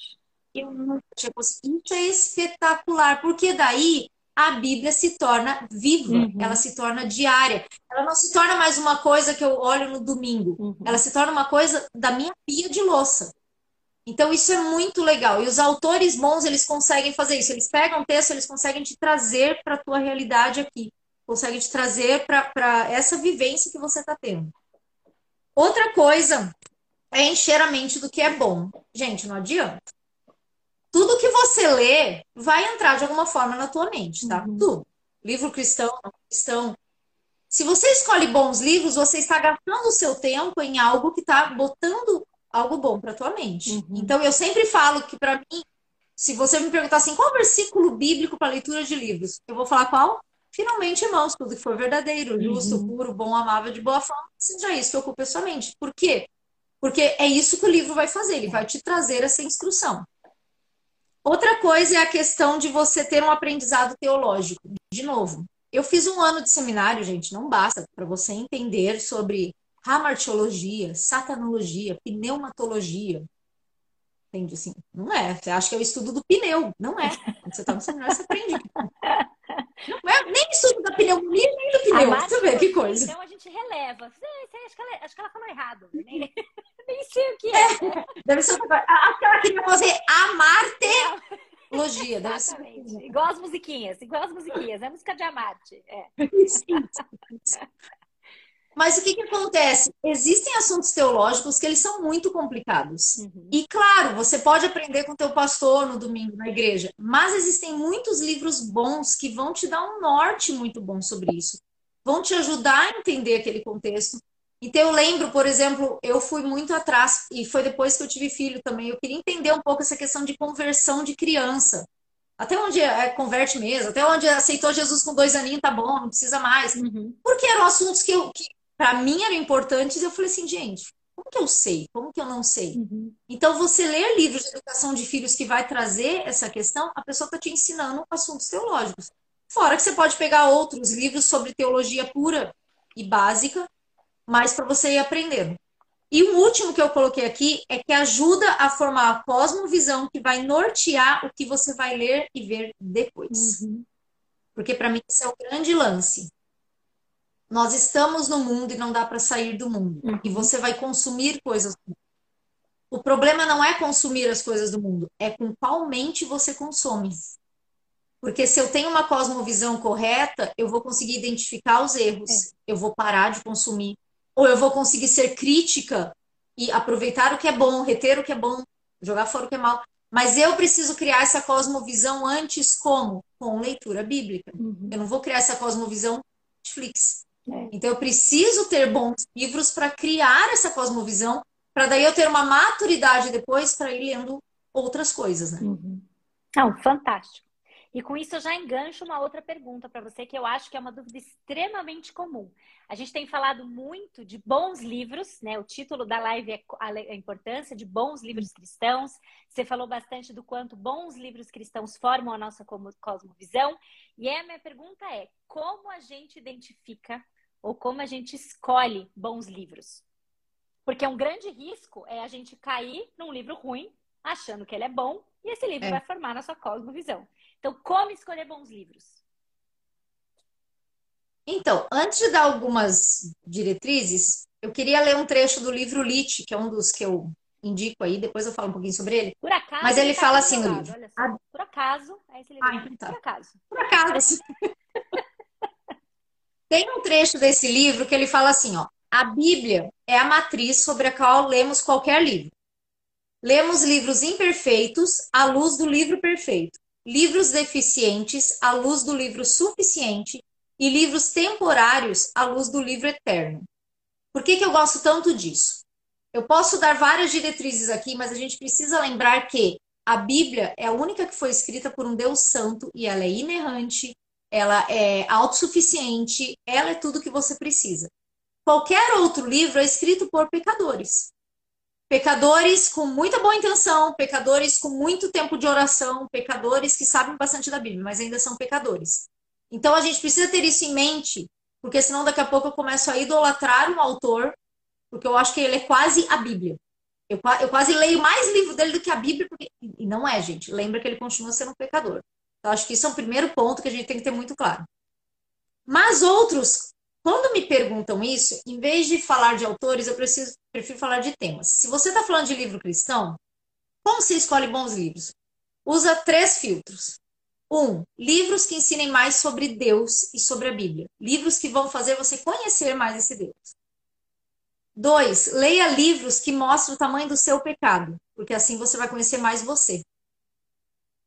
Eu nunca tinha conseguido. Isso é espetacular, porque daí a Bíblia se torna viva, uhum. ela se torna diária. Ela não se torna mais uma coisa que eu olho no domingo, uhum. ela se torna uma coisa da minha pia de louça. Então isso é muito legal. E os autores bons, eles conseguem fazer isso. Eles pegam o texto, eles conseguem te trazer para a tua realidade aqui. Conseguem te trazer para essa vivência que você está tendo. Outra coisa é encher a mente do que é bom. Gente, não adianta tudo que você lê vai entrar de alguma forma na tua mente, tá? Uhum. Tudo. Livro cristão, não cristão. Se você escolhe bons livros, você está gastando o seu tempo em algo que está botando algo bom para tua mente. Uhum. Então eu sempre falo que para mim, se você me perguntar assim, qual versículo bíblico para leitura de livros, eu vou falar qual? Finalmente, irmãos, tudo que for verdadeiro, justo, uhum. puro, bom, amável, de boa forma, seja isso que ocupe a sua mente. Por quê? Porque é isso que o livro vai fazer, ele vai te trazer essa instrução. Outra coisa é a questão de você ter um aprendizado teológico. De novo, eu fiz um ano de seminário, gente, não basta para você entender sobre ramartiologia, satanologia, pneumatologia. Entende assim? Não é. Você acha que é o estudo do pneu. Não é. Quando você está no seminário, você aprende. Não é nem estudo da pneumonia, nem do pneu. Você vê que coisa. Então a gente releva. Acho que ela, acho que ela falou errado. Nem, nem sei o que é. é. Deve ser. Acho que ela queria fazer amarteologia. Deve Exatamente. Ser... Igual as musiquinhas. Igual as musiquinhas. É música de Amarte. É. Isso, isso. Mas o que, que acontece? Existem assuntos teológicos que eles são muito complicados. Uhum. E claro, você pode aprender com o teu pastor no domingo na igreja, mas existem muitos livros bons que vão te dar um norte muito bom sobre isso. Vão te ajudar a entender aquele contexto. Então eu lembro, por exemplo, eu fui muito atrás e foi depois que eu tive filho também. Eu queria entender um pouco essa questão de conversão de criança. Até onde é, converte mesmo, até onde aceitou Jesus com dois aninhos, tá bom, não precisa mais. Uhum. Porque eram assuntos que, eu, que para mim eram importantes, eu falei assim, gente, como que eu sei? Como que eu não sei? Uhum. Então, você ler livros de educação de filhos que vai trazer essa questão, a pessoa está te ensinando assuntos teológicos. Fora que você pode pegar outros livros sobre teologia pura e básica, mas para você ir aprendendo. E o último que eu coloquei aqui é que ajuda a formar a cosmovisão que vai nortear o que você vai ler e ver depois. Uhum. Porque para mim esse é o grande lance. Nós estamos no mundo e não dá para sair do mundo. Uhum. E você vai consumir coisas. O problema não é consumir as coisas do mundo, é com qual mente você consome. Porque se eu tenho uma cosmovisão correta, eu vou conseguir identificar os erros, é. eu vou parar de consumir, ou eu vou conseguir ser crítica e aproveitar o que é bom, reter o que é bom, jogar fora o que é mal. Mas eu preciso criar essa cosmovisão antes como? Com leitura bíblica. Uhum. Eu não vou criar essa cosmovisão Netflix. É. Então eu preciso ter bons livros para criar essa cosmovisão, para daí eu ter uma maturidade depois para ir lendo outras coisas, né? Uhum. Não, fantástico. E com isso eu já engancho uma outra pergunta para você que eu acho que é uma dúvida extremamente comum. A gente tem falado muito de bons livros, né? O título da live é a importância de bons livros cristãos. Você falou bastante do quanto bons livros cristãos formam a nossa cosmovisão. E a minha pergunta é: como a gente identifica ou como a gente escolhe bons livros. Porque um grande risco é a gente cair num livro ruim, achando que ele é bom, e esse livro é. vai formar nossa cosmovisão. Então, como escolher bons livros? Então, antes de dar algumas diretrizes, eu queria ler um trecho do livro Lit, que é um dos que eu indico aí, depois eu falo um pouquinho sobre ele. Por acaso. Mas ele, ele tá fala assim no livro. Por acaso, é esse livro. Ah, então tá. Por acaso. Por acaso. Tem um trecho desse livro que ele fala assim, ó, a Bíblia é a matriz sobre a qual lemos qualquer livro. Lemos livros imperfeitos à luz do livro perfeito, livros deficientes à luz do livro suficiente e livros temporários à luz do livro eterno. Por que, que eu gosto tanto disso? Eu posso dar várias diretrizes aqui, mas a gente precisa lembrar que a Bíblia é a única que foi escrita por um Deus santo e ela é inerrante, ela é autossuficiente, ela é tudo que você precisa. Qualquer outro livro é escrito por pecadores. Pecadores com muita boa intenção, pecadores com muito tempo de oração, pecadores que sabem bastante da Bíblia, mas ainda são pecadores. Então a gente precisa ter isso em mente, porque senão daqui a pouco eu começo a idolatrar um autor, porque eu acho que ele é quase a Bíblia. Eu, eu quase leio mais livro dele do que a Bíblia, porque... e não é, gente. Lembra que ele continua sendo um pecador. Então, acho que isso é um primeiro ponto que a gente tem que ter muito claro. Mas outros, quando me perguntam isso, em vez de falar de autores, eu preciso, prefiro falar de temas. Se você está falando de livro cristão, como você escolhe bons livros? Usa três filtros. Um, livros que ensinem mais sobre Deus e sobre a Bíblia. Livros que vão fazer você conhecer mais esse Deus. Dois, leia livros que mostram o tamanho do seu pecado, porque assim você vai conhecer mais você.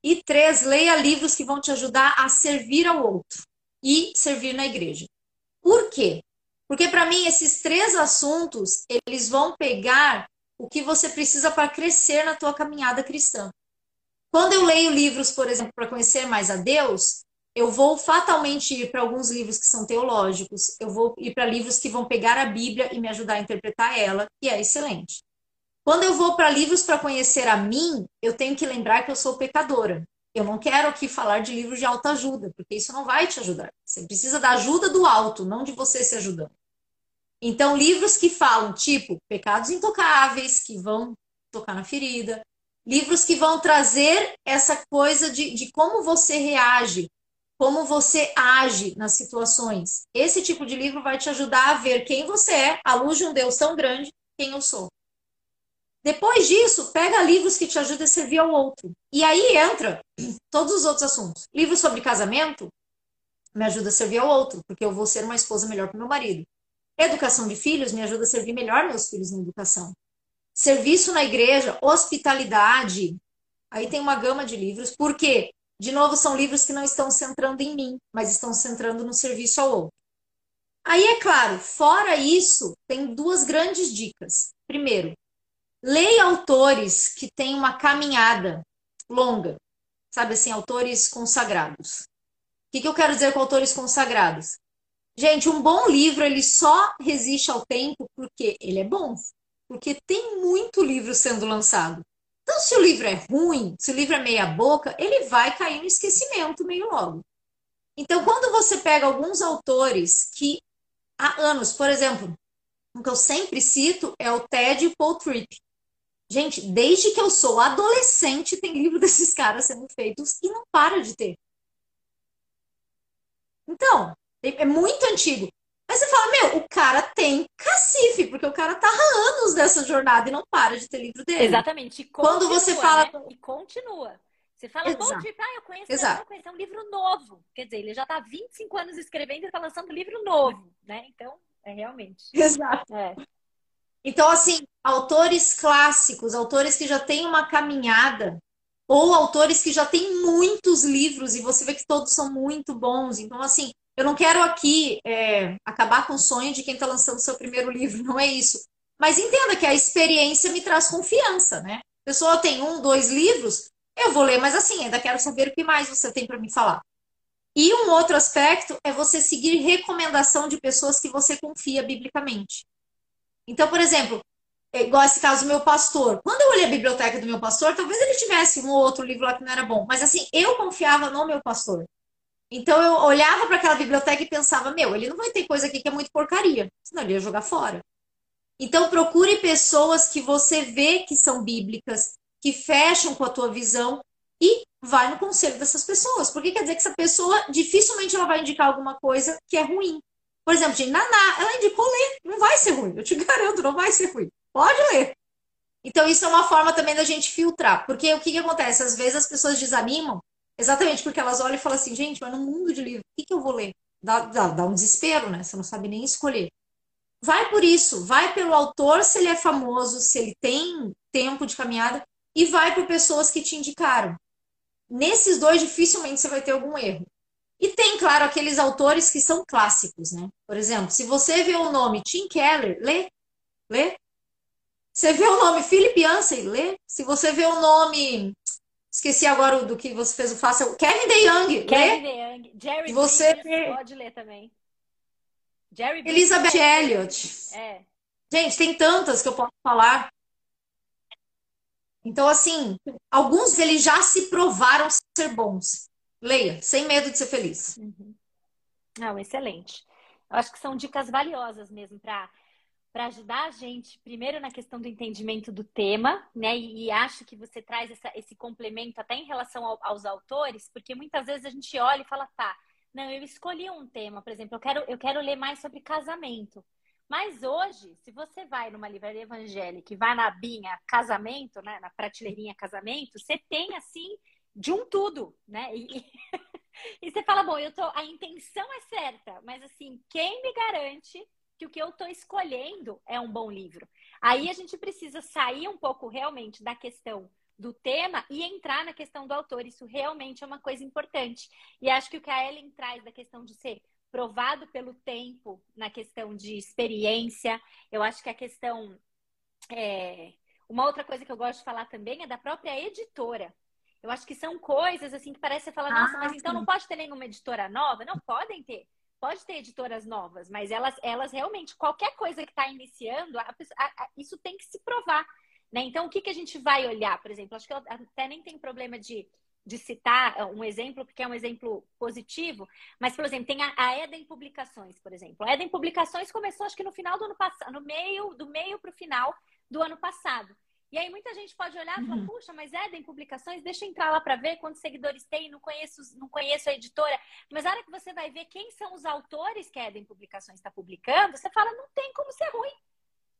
E três, leia livros que vão te ajudar a servir ao outro e servir na igreja. Por quê? Porque para mim esses três assuntos, eles vão pegar o que você precisa para crescer na tua caminhada cristã. Quando eu leio livros, por exemplo, para conhecer mais a Deus, eu vou fatalmente ir para alguns livros que são teológicos, eu vou ir para livros que vão pegar a Bíblia e me ajudar a interpretar ela, e é excelente. Quando eu vou para livros para conhecer a mim, eu tenho que lembrar que eu sou pecadora. Eu não quero aqui falar de livros de autoajuda, porque isso não vai te ajudar. Você precisa da ajuda do alto, não de você se ajudando. Então, livros que falam, tipo, pecados intocáveis, que vão tocar na ferida, livros que vão trazer essa coisa de, de como você reage, como você age nas situações. Esse tipo de livro vai te ajudar a ver quem você é, à luz de um Deus tão grande, quem eu sou. Depois disso, pega livros que te ajudem a servir ao outro. E aí entra todos os outros assuntos. Livros sobre casamento me ajuda a servir ao outro, porque eu vou ser uma esposa melhor para meu marido. Educação de filhos me ajuda a servir melhor meus filhos na educação. Serviço na igreja, hospitalidade. Aí tem uma gama de livros, porque, de novo, são livros que não estão centrando em mim, mas estão centrando no serviço ao outro. Aí, é claro, fora isso, tem duas grandes dicas. Primeiro, Leia autores que têm uma caminhada longa, sabe assim, autores consagrados. O que, que eu quero dizer com autores consagrados? Gente, um bom livro ele só resiste ao tempo porque ele é bom, porque tem muito livro sendo lançado. Então, se o livro é ruim, se o livro é meia boca, ele vai cair no esquecimento meio logo. Então, quando você pega alguns autores que há anos, por exemplo, um que eu sempre cito é o Ted Tripp. Gente, desde que eu sou adolescente, tem livro desses caras sendo feitos e não para de ter. Então, é muito antigo. Mas você fala, meu, o cara tem cacife, porque o cara tá há anos nessa jornada e não para de ter livro dele. Exatamente. Continua, Quando você fala. Né? E continua. Você fala, Exato. tipo, ah, eu conheço, Exato. eu conheço, é um livro novo. Quer dizer, ele já tá 25 anos escrevendo e tá lançando um livro novo, né? Então, é realmente. Exato. É. Então, assim, autores clássicos, autores que já têm uma caminhada, ou autores que já têm muitos livros e você vê que todos são muito bons. Então, assim, eu não quero aqui é, acabar com o sonho de quem está lançando seu primeiro livro, não é isso. Mas entenda que a experiência me traz confiança, né? A pessoa tem um, dois livros, eu vou ler, mas assim, ainda quero saber o que mais você tem para me falar. E um outro aspecto é você seguir recomendação de pessoas que você confia biblicamente. Então, por exemplo, é igual esse caso do meu pastor. Quando eu olhei a biblioteca do meu pastor, talvez ele tivesse um ou outro livro lá que não era bom. Mas assim, eu confiava no meu pastor. Então eu olhava para aquela biblioteca e pensava, meu, ele não vai ter coisa aqui que é muito porcaria, senão ele ia jogar fora. Então procure pessoas que você vê que são bíblicas, que fecham com a tua visão e vai no conselho dessas pessoas. Porque quer dizer que essa pessoa dificilmente ela vai indicar alguma coisa que é ruim. Por exemplo, de Naná, ela indicou ler. Não vai ser ruim. Eu te garanto, não vai ser ruim. Pode ler. Então, isso é uma forma também da gente filtrar. Porque o que, que acontece? Às vezes as pessoas desanimam exatamente porque elas olham e falam assim, gente, mas no mundo de livro, o que, que eu vou ler? Dá, dá, dá um desespero, né? Você não sabe nem escolher. Vai por isso, vai pelo autor se ele é famoso, se ele tem tempo de caminhada, e vai por pessoas que te indicaram. Nesses dois, dificilmente você vai ter algum erro. E tem, claro, aqueles autores que são clássicos, né? Por exemplo, se você vê o nome Tim Keller, lê, lê. Você vê o nome Philip Yancey, lê. Se você vê o nome, esqueci agora do que você fez o fácil, Kevin DeYoung, Kevin DeYoung, Jerry você pode ler também. Jerry Elizabeth Elliot. É. Gente, tem tantas que eu posso falar. Então, assim, alguns deles já se provaram ser bons. Leia, sem medo de ser feliz. Uhum. Não, excelente. Eu acho que são dicas valiosas mesmo para para ajudar a gente, primeiro na questão do entendimento do tema, né? E, e acho que você traz essa, esse complemento até em relação ao, aos autores, porque muitas vezes a gente olha e fala, tá, não, eu escolhi um tema, por exemplo, eu quero, eu quero ler mais sobre casamento. Mas hoje, se você vai numa livraria evangélica e vai na binha casamento, né, na prateleirinha casamento, você tem assim de um tudo, né? E, e, você fala, bom, eu tô, a intenção é certa, mas assim, quem me garante que o que eu estou escolhendo é um bom livro? Aí a gente precisa sair um pouco realmente da questão do tema e entrar na questão do autor. Isso realmente é uma coisa importante. E acho que o que a Ellen traz da questão de ser provado pelo tempo na questão de experiência. Eu acho que a questão. É... Uma outra coisa que eu gosto de falar também é da própria editora. Eu acho que são coisas assim que parece você falar, nossa, ah, mas então não pode ter nenhuma editora nova? Não, podem ter. Pode ter editoras novas, mas elas, elas realmente, qualquer coisa que está iniciando, a, a, a, isso tem que se provar. Né? Então, o que, que a gente vai olhar, por exemplo? Acho que eu até nem tem problema de de citar é, um exemplo, porque é um exemplo positivo, mas, por exemplo, tem a, a Eden Publicações, por exemplo. A Eden Publicações começou, acho que no final do ano passado, no meio, do meio para o final do ano passado. E aí muita gente pode olhar e falar, uhum. puxa, mas Eden Publicações, deixa eu entrar lá para ver quantos seguidores tem, não conheço, não conheço a editora. Mas a hora que você vai ver quem são os autores que a Eden Publicações está publicando, você fala, não tem como ser ruim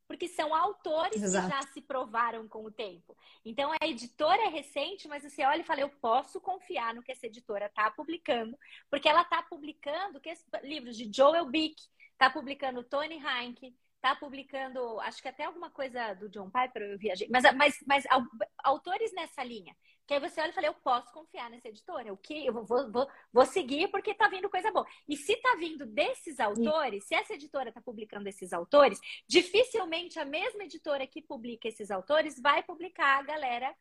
porque são autores Exato. que já se provaram com o tempo. Então, a editora é recente, mas você olha e fala, eu posso confiar no que essa editora está publicando, porque ela está publicando que livros de Joel Bick, está publicando Tony Heinck, está publicando, acho que até alguma coisa do John Piper, eu viajei, mas, mas, mas autores nessa linha. Que aí você olha e fala, eu posso confiar nessa editora. O que eu vou, vou, vou seguir porque tá vindo coisa boa. E se tá vindo desses autores, se essa editora tá publicando esses autores, dificilmente a mesma editora que publica esses autores vai publicar a galera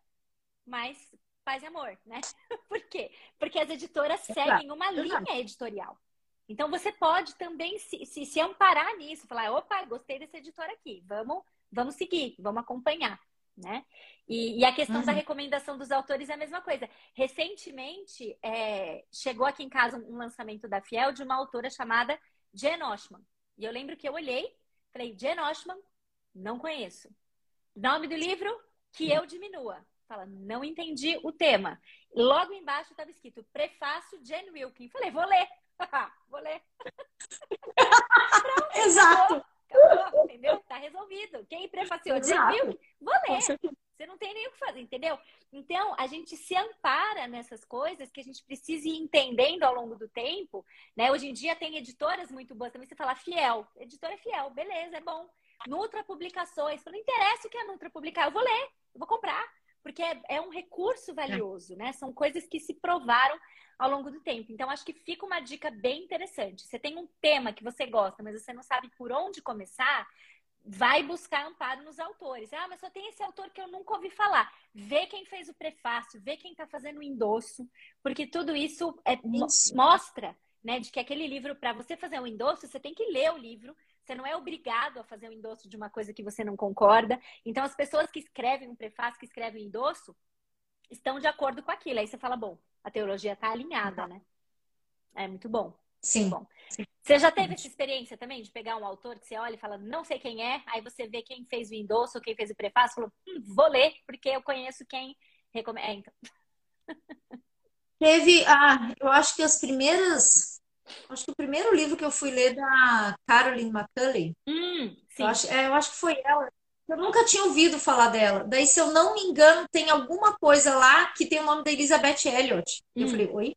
mais paz e amor, né? Por quê? Porque as editoras seguem uma linha editorial. Então você pode também se, se, se amparar nisso, falar, opa, gostei dessa editora aqui, vamos, vamos seguir, vamos acompanhar né? E, e a questão uhum. da recomendação dos autores é a mesma coisa. Recentemente, é, chegou aqui em casa um lançamento da Fiel de uma autora chamada Jen Oshman. E eu lembro que eu olhei, falei, Jen Oshman, não conheço. Nome do livro, Que Eu Diminua. Fala, não entendi o tema. Logo embaixo estava escrito Prefácio Jen Wilkin. Falei, vou ler. vou ler. Pronto, Exato. Acabou. Acabou, entendeu? Tá resolvido. Quem prefaciou? Exato. Viu? Vou ler. Você não tem nem o que fazer, entendeu? Então, a gente se ampara nessas coisas que a gente precisa ir entendendo ao longo do tempo, né? Hoje em dia tem editoras muito boas também. Você fala fiel, editora é fiel, beleza, é bom. Nutra Publicações, não interessa o que a Nutra publicar, eu vou ler, eu vou comprar, porque é, é um recurso valioso, né? São coisas que se provaram ao longo do tempo. Então, acho que fica uma dica bem interessante. Você tem um tema que você gosta, mas você não sabe por onde começar, vai buscar amparo nos autores. Ah, mas só tem esse autor que eu nunca ouvi falar. Vê quem fez o prefácio, vê quem está fazendo o endosso, porque tudo isso, é, isso. mostra né, de que aquele livro, para você fazer um endosso, você tem que ler o livro. Você não é obrigado a fazer um endosso de uma coisa que você não concorda. Então, as pessoas que escrevem um prefácio, que escrevem um endosso, estão de acordo com aquilo. Aí você fala, bom, a teologia está alinhada, né? É muito bom. Sim. Muito bom. Você já teve essa experiência também de pegar um autor que você olha e fala, não sei quem é, aí você vê quem fez o endosso, quem fez o prefácio, falou, hum, vou ler, porque eu conheço quem recomenda. É, então. Teve, ah, eu acho que as primeiras. Acho que o primeiro livro que eu fui ler da Caroline McCulley. Hum. Eu acho, é, eu acho que foi ela. Eu nunca tinha ouvido falar dela. Daí, se eu não me engano, tem alguma coisa lá que tem o nome da Elizabeth Elliot. Hum. Eu falei, oi?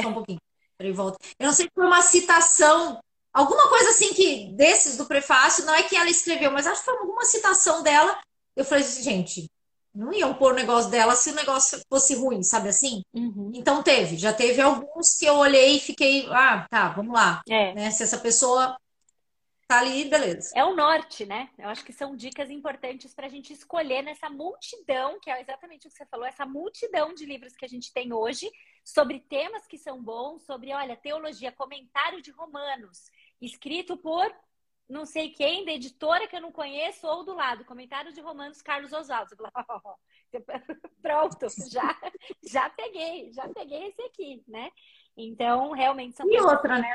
Só um pouquinho. Peraí, volta. Eu não sei se foi uma citação, alguma coisa assim que, desses do prefácio, não é que ela escreveu, mas acho que foi alguma citação dela. Eu falei gente, não iam pôr o negócio dela se o negócio fosse ruim, sabe assim? Uhum. Então teve, já teve alguns que eu olhei e fiquei, ah, tá, vamos lá. É. Né? Se essa pessoa tá ali, beleza. É o norte, né? Eu acho que são dicas importantes para a gente escolher nessa multidão, que é exatamente o que você falou, essa multidão de livros que a gente tem hoje, sobre temas que são bons, sobre, olha, teologia, comentário de Romanos, escrito por não sei quem, da editora que eu não conheço, ou do lado, comentário de Romanos Carlos Oswaldo. Pronto, já, já peguei, já peguei esse aqui, né? Então, realmente são. E outra, né?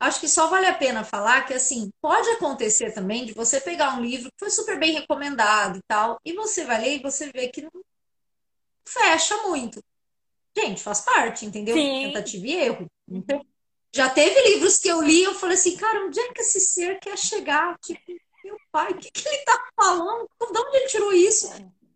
acho que só vale a pena falar que, assim, pode acontecer também de você pegar um livro que foi super bem recomendado e tal, e você vai ler e você vê que não fecha muito. Gente, faz parte, entendeu? Sim. Tentativa e erro. Então, já teve livros que eu li eu falei assim, cara, onde é que esse ser quer chegar? Tipo, meu pai, o que, que ele tá falando? De onde ele tirou isso?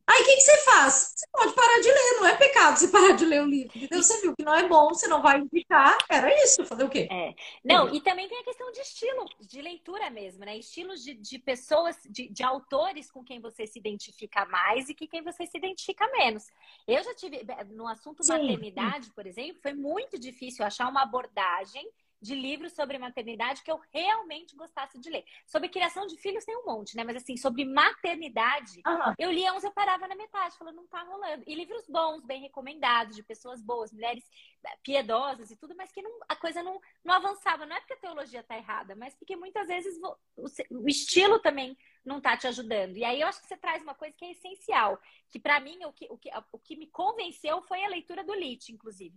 Aí o que, que, você faz? Você pode parar de ler, não é pecado você parar de ler o livro. Entendeu? Você viu que não é bom, você não vai indicar, era isso, fazer o quê? É. Não, é. e também tem a questão de estilo, de leitura mesmo, né? Estilos de, de pessoas, de, de, autores com quem você se identifica mais e que quem você se identifica menos. Eu já tive, no assunto Sim. maternidade, por exemplo, foi muito difícil achar uma abordagem de livros sobre maternidade que eu realmente gostasse de ler. Sobre criação de filhos tem um monte, né? Mas assim, sobre maternidade, uhum. eu lia uns, eu parava na metade, falando, não tá rolando. E livros bons, bem recomendados, de pessoas boas, mulheres eh, piedosas e tudo, mas que não, a coisa não, não avançava. Não é porque a teologia tá errada, mas porque muitas vezes o, o estilo também não tá te ajudando. E aí eu acho que você traz uma coisa que é essencial, que para mim o que, o, que, o que me convenceu foi a leitura do Lit, inclusive.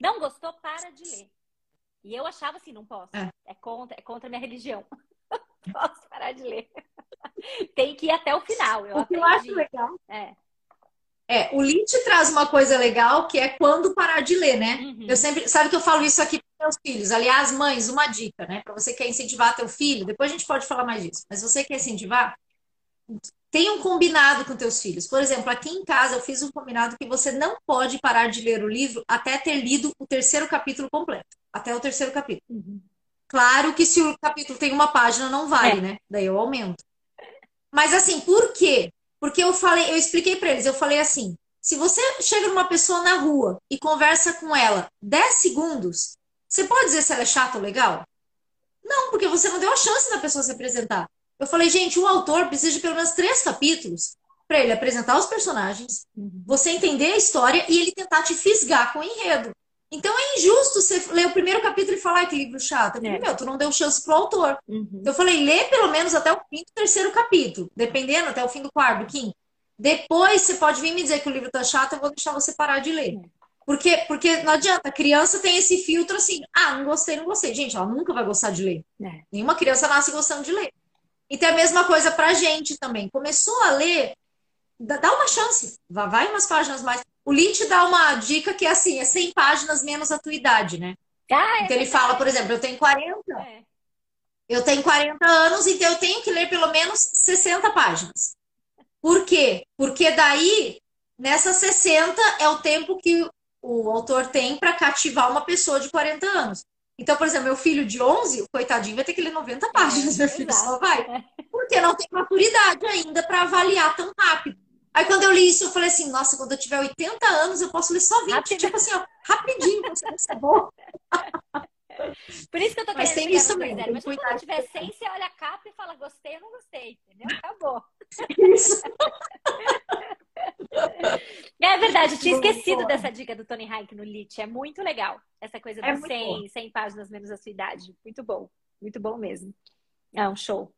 Não gostou? Para de ler. E eu achava assim, não posso. É, é contra, é contra a minha religião. posso parar de ler. Tem que ir até o final. Eu o que eu acho legal. É. É, o Lynch traz uma coisa legal que é quando parar de ler, né? Uhum. Eu sempre, sabe que eu falo isso aqui para meus filhos. Aliás, mães, uma dica, né? Para você que quer incentivar teu filho, depois a gente pode falar mais disso. Mas você quer incentivar, tenha um combinado com teus filhos. Por exemplo, aqui em casa eu fiz um combinado que você não pode parar de ler o livro até ter lido o terceiro capítulo completo. Até o terceiro capítulo. Uhum. Claro que se o capítulo tem uma página, não vale, é. né? Daí eu aumento. Mas assim, por quê? Porque eu falei, eu expliquei para eles, eu falei assim: se você chega numa pessoa na rua e conversa com ela 10 segundos, você pode dizer se ela é chata ou legal? Não, porque você não deu a chance da pessoa se apresentar. Eu falei, gente, o autor precisa de pelo menos três capítulos para ele apresentar os personagens, você entender a história e ele tentar te fisgar com o enredo. Então é injusto você ler o primeiro capítulo e falar que livro chato. Eu falei, é. meu, tu não deu chance pro autor. Uhum. Eu falei, lê pelo menos até o quinto, terceiro capítulo, dependendo, até o fim do quarto, quinto. Depois você pode vir me dizer que o livro tá chato, eu vou deixar você parar de ler. É. Porque, porque não adianta, a criança tem esse filtro assim, ah, não gostei, não gostei. Gente, ela nunca vai gostar de ler. É. Nenhuma criança nasce gostando de ler. Então é a mesma coisa pra gente também. Começou a ler, dá uma chance. Vai umas páginas mais. O Lynch dá uma dica que é assim, é 100 páginas menos a tua idade, né? Ah, é então ele fala, por exemplo, eu tenho 40. É. Eu tenho 40 anos, então eu tenho que ler pelo menos 60 páginas. Por quê? Porque daí, nessas 60 é o tempo que o autor tem para cativar uma pessoa de 40 anos. Então, por exemplo, meu filho de 11, o coitadinho vai ter que ler 90 é, páginas, meu filho exato. só vai. É. Porque não tem maturidade ainda para avaliar tão rápido. Aí quando eu li isso, eu falei assim, nossa, quando eu tiver 80 anos, eu posso ler só 20. Rápido. Tipo assim, ó, rapidinho, você vai ser bom. Por isso que eu tô Mas tem isso também. Mas quando eu tiver 100, você olha a capa e fala, gostei ou não gostei, entendeu? Acabou. Isso. É verdade, eu tinha esquecido dessa dica do Tony Hayek no Lit. É muito legal. Essa coisa é dos 100, 100 páginas menos a sua idade. Muito bom. Muito bom mesmo. É um show.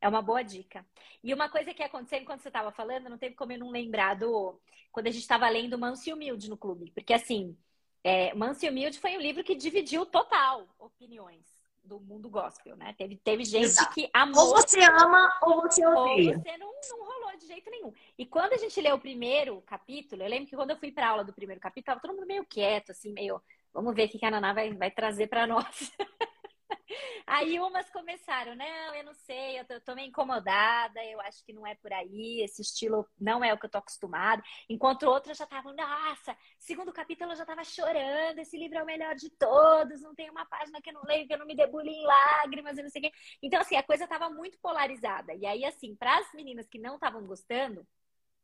É uma boa dica. E uma coisa que aconteceu enquanto você estava falando, não teve como eu não lembrar do. Quando a gente estava lendo Manso e Humilde no clube. Porque, assim, é, Manso e Humilde foi um livro que dividiu total opiniões do mundo gospel, né? Teve, teve gente Exato. que amou. Ou você ama ou você odeia. Ou você não, não rolou de jeito nenhum. E quando a gente leu o primeiro capítulo, eu lembro que quando eu fui para aula do primeiro capítulo, tava todo mundo meio quieto, assim, meio. Vamos ver o que a Naná vai, vai trazer para nós. Aí umas começaram, não, eu não sei, eu tô, tô, meio incomodada, eu acho que não é por aí, esse estilo não é o que eu tô acostumado. Enquanto outras já estavam, nossa, segundo capítulo eu já tava chorando, esse livro é o melhor de todos, não tem uma página que eu não leio, que eu não me debulhe em lágrimas e não sei o quê. Então, assim, a coisa tava muito polarizada. E aí, assim, para as meninas que não estavam gostando,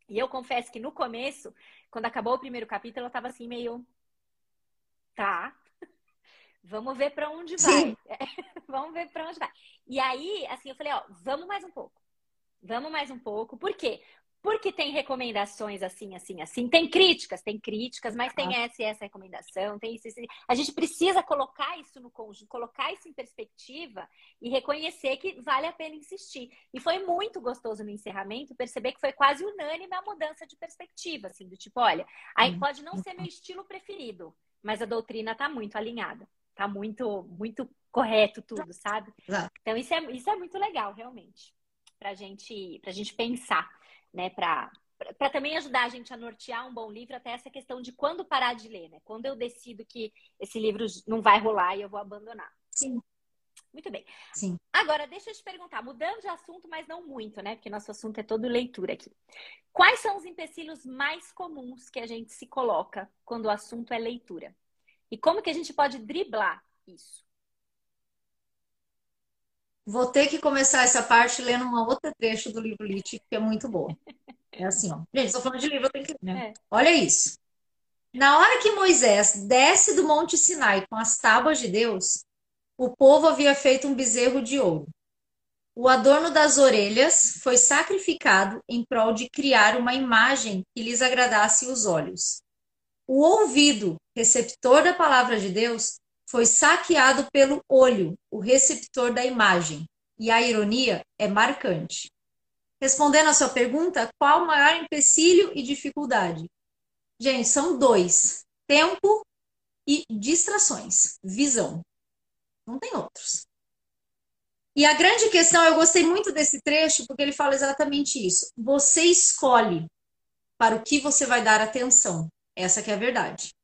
e eu confesso que no começo, quando acabou o primeiro capítulo, eu tava assim, meio. Tá, Vamos ver para onde vai. vamos ver para onde vai. E aí, assim, eu falei, ó, vamos mais um pouco. Vamos mais um pouco. Por quê? Porque tem recomendações assim, assim, assim. Tem críticas, tem críticas, mas tem ah. essa e essa recomendação, tem isso, isso. A gente precisa colocar isso no conjunto, colocar isso em perspectiva e reconhecer que vale a pena insistir. E foi muito gostoso no encerramento perceber que foi quase unânime a mudança de perspectiva, assim, do tipo, olha, aí pode não ser meu estilo preferido, mas a doutrina está muito alinhada tá muito, muito correto tudo, sabe? Exato. Então isso é, isso é muito legal, realmente, pra gente, pra gente pensar, né? Pra, para também ajudar a gente a nortear um bom livro, até essa questão de quando parar de ler, né? Quando eu decido que esse livro não vai rolar e eu vou abandonar. Sim. Muito bem. Sim. Agora, deixa eu te perguntar, mudando de assunto, mas não muito, né? Porque nosso assunto é todo leitura aqui. Quais são os empecilhos mais comuns que a gente se coloca quando o assunto é leitura? E como que a gente pode driblar isso? Vou ter que começar essa parte lendo uma outra trecho do livro Lit, que é muito bom. É assim, ó. Gente, estou falando de livro, eu tenho que ler, né? É. Olha isso. Na hora que Moisés desce do Monte Sinai com as tábuas de Deus, o povo havia feito um bezerro de ouro. O adorno das orelhas foi sacrificado em prol de criar uma imagem que lhes agradasse os olhos. O ouvido, receptor da palavra de Deus, foi saqueado pelo olho, o receptor da imagem. E a ironia é marcante. Respondendo à sua pergunta, qual o maior empecilho e dificuldade? Gente, são dois: tempo e distrações, visão. Não tem outros. E a grande questão, eu gostei muito desse trecho, porque ele fala exatamente isso. Você escolhe para o que você vai dar atenção. Essa que é a verdade.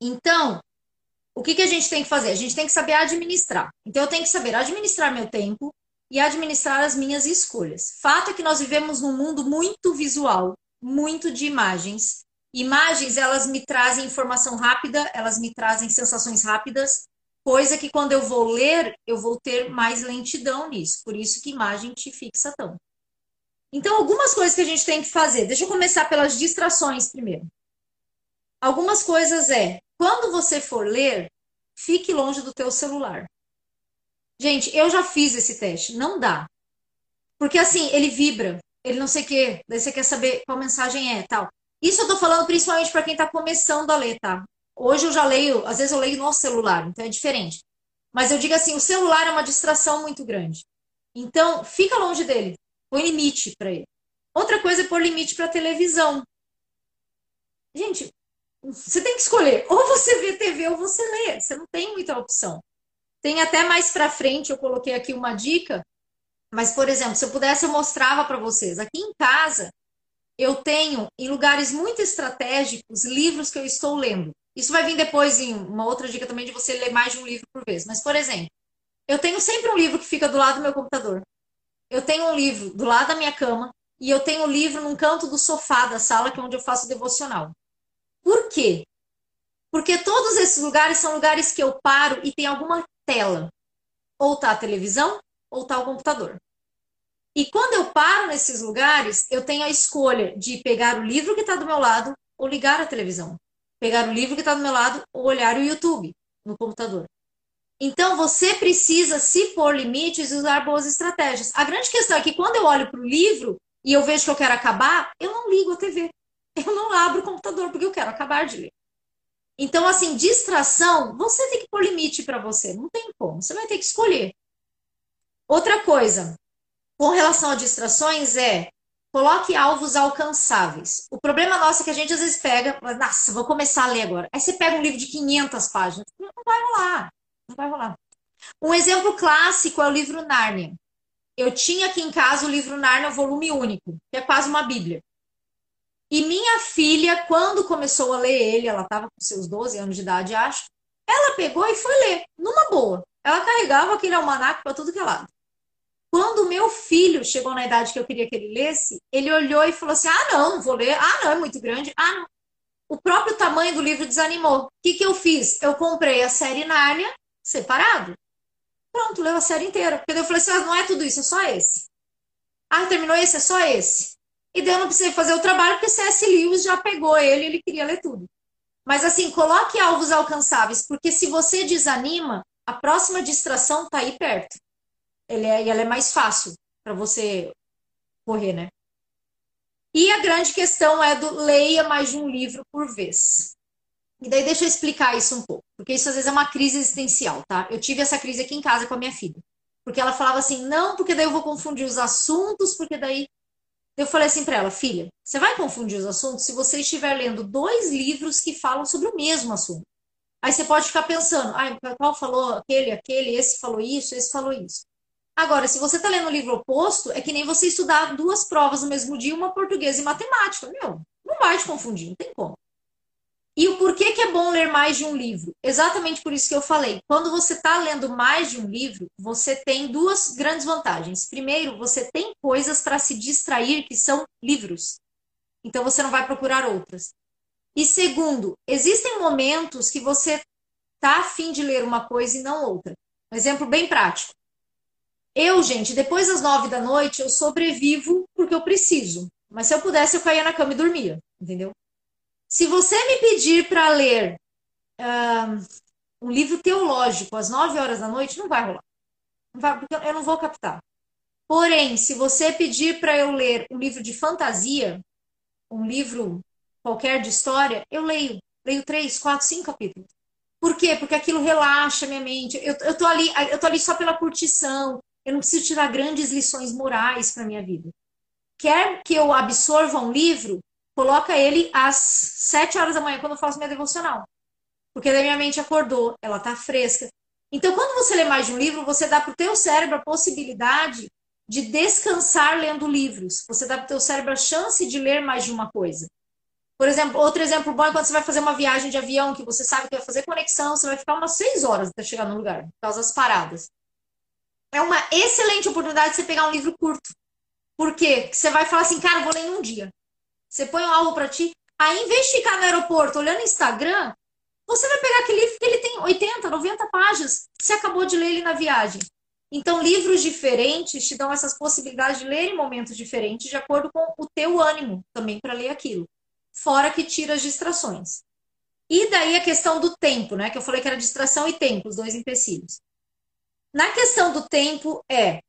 Então, o que, que a gente tem que fazer? A gente tem que saber administrar. Então, eu tenho que saber administrar meu tempo e administrar as minhas escolhas. Fato é que nós vivemos num mundo muito visual, muito de imagens. Imagens, elas me trazem informação rápida, elas me trazem sensações rápidas, Coisa que quando eu vou ler, eu vou ter mais lentidão nisso. Por isso que imagem te fixa tão. Então, algumas coisas que a gente tem que fazer. Deixa eu começar pelas distrações primeiro. Algumas coisas é, quando você for ler, fique longe do teu celular. Gente, eu já fiz esse teste, não dá. Porque assim, ele vibra, ele não sei o quê, daí você quer saber qual mensagem é, tal. Isso eu tô falando principalmente para quem tá começando a ler, tá? Hoje eu já leio, às vezes eu leio no celular, então é diferente. Mas eu digo assim, o celular é uma distração muito grande. Então, fica longe dele. Põe limite para ele. Outra coisa é pôr limite para televisão. Gente, você tem que escolher. Ou você vê TV ou você lê. Você não tem muita opção. Tem até mais para frente, eu coloquei aqui uma dica. Mas, por exemplo, se eu pudesse, eu mostrava para vocês. Aqui em casa, eu tenho, em lugares muito estratégicos, livros que eu estou lendo. Isso vai vir depois em uma outra dica também de você ler mais de um livro por vez. Mas, por exemplo, eu tenho sempre um livro que fica do lado do meu computador. Eu tenho um livro do lado da minha cama e eu tenho um livro num canto do sofá da sala, que é onde eu faço devocional. Por quê? Porque todos esses lugares são lugares que eu paro e tem alguma tela. Ou tá a televisão, ou tá o computador. E quando eu paro nesses lugares, eu tenho a escolha de pegar o livro que está do meu lado ou ligar a televisão pegar o livro que está do meu lado ou olhar o YouTube no computador. Então, você precisa se pôr limites e usar boas estratégias. A grande questão é que quando eu olho para o livro e eu vejo que eu quero acabar, eu não ligo a TV. Eu não abro o computador porque eu quero acabar de ler. Então, assim, distração, você tem que pôr limite para você. Não tem como. Você vai ter que escolher. Outra coisa, com relação a distrações, é Coloque alvos alcançáveis. O problema nosso é que a gente às vezes pega, nossa, vou começar a ler agora. Aí você pega um livro de 500 páginas, não vai rolar, não vai rolar. Um exemplo clássico é o livro Nárnia. Eu tinha aqui em casa o livro Nárnia, volume único, que é quase uma bíblia. E minha filha, quando começou a ler ele, ela estava com seus 12 anos de idade, acho, ela pegou e foi ler, numa boa. Ela carregava aquele almanac para tudo que é lado. Quando meu filho chegou na idade que eu queria que ele lesse, ele olhou e falou assim: ah, não, não vou ler. Ah, não, é muito grande. Ah, não. O próprio tamanho do livro desanimou. O que, que eu fiz? Eu comprei a série Nárnia separado. Pronto, leu a série inteira. Porque eu falei assim: ah, não é tudo isso, é só esse. Ah, terminou esse, é só esse. E daí eu não precisei fazer o trabalho, porque C.S. Lewis já pegou ele, ele queria ler tudo. Mas assim, coloque alvos alcançáveis, porque se você desanima, a próxima distração está aí perto ele é, ela é mais fácil para você correr, né? E a grande questão é do leia mais de um livro por vez. E daí deixa eu explicar isso um pouco, porque isso às vezes é uma crise existencial, tá? Eu tive essa crise aqui em casa com a minha filha. Porque ela falava assim: "Não, porque daí eu vou confundir os assuntos, porque daí eu falei assim para ela, filha, você vai confundir os assuntos se você estiver lendo dois livros que falam sobre o mesmo assunto. Aí você pode ficar pensando, ah, qual falou aquele, aquele, esse falou isso, esse falou isso. Agora, se você está lendo o livro oposto, é que nem você estudar duas provas no mesmo dia, uma português e matemática. Meu, não vai te confundir, não tem como. E o porquê que é bom ler mais de um livro? Exatamente por isso que eu falei. Quando você está lendo mais de um livro, você tem duas grandes vantagens. Primeiro, você tem coisas para se distrair que são livros. Então você não vai procurar outras. E segundo, existem momentos que você tá afim de ler uma coisa e não outra. Um exemplo bem prático. Eu, gente, depois das nove da noite, eu sobrevivo porque eu preciso. Mas se eu pudesse, eu caía na cama e dormia, entendeu? Se você me pedir para ler um livro teológico às nove horas da noite, não vai rolar. Não vai, porque eu não vou captar. Porém, se você pedir para eu ler um livro de fantasia, um livro qualquer de história, eu leio. Leio três, quatro, cinco capítulos. Por quê? Porque aquilo relaxa minha mente. Eu, eu, tô, ali, eu tô ali só pela curtição. Eu não preciso tirar grandes lições morais para minha vida. Quer que eu absorva um livro, coloca ele às sete horas da manhã, quando eu faço minha devocional. Porque daí minha mente acordou, ela tá fresca. Então, quando você lê mais de um livro, você dá para o teu cérebro a possibilidade de descansar lendo livros. Você dá para o teu cérebro a chance de ler mais de uma coisa. Por exemplo, outro exemplo bom é quando você vai fazer uma viagem de avião, que você sabe que vai fazer conexão, você vai ficar umas seis horas até chegar no lugar, por causa das paradas. É uma excelente oportunidade de você pegar um livro curto. Por quê? Porque você vai falar assim, cara, vou ler em um dia. Você põe um alvo para ti. Aí, em vez de ficar no aeroporto olhando Instagram, você vai pegar aquele livro que ele tem 80, 90 páginas. Você acabou de ler ele na viagem. Então, livros diferentes te dão essas possibilidades de ler em momentos diferentes, de acordo com o teu ânimo também para ler aquilo fora que tira as distrações. E daí a questão do tempo, né? Que eu falei que era distração e tempo, os dois empecilhos. Na questão do tempo é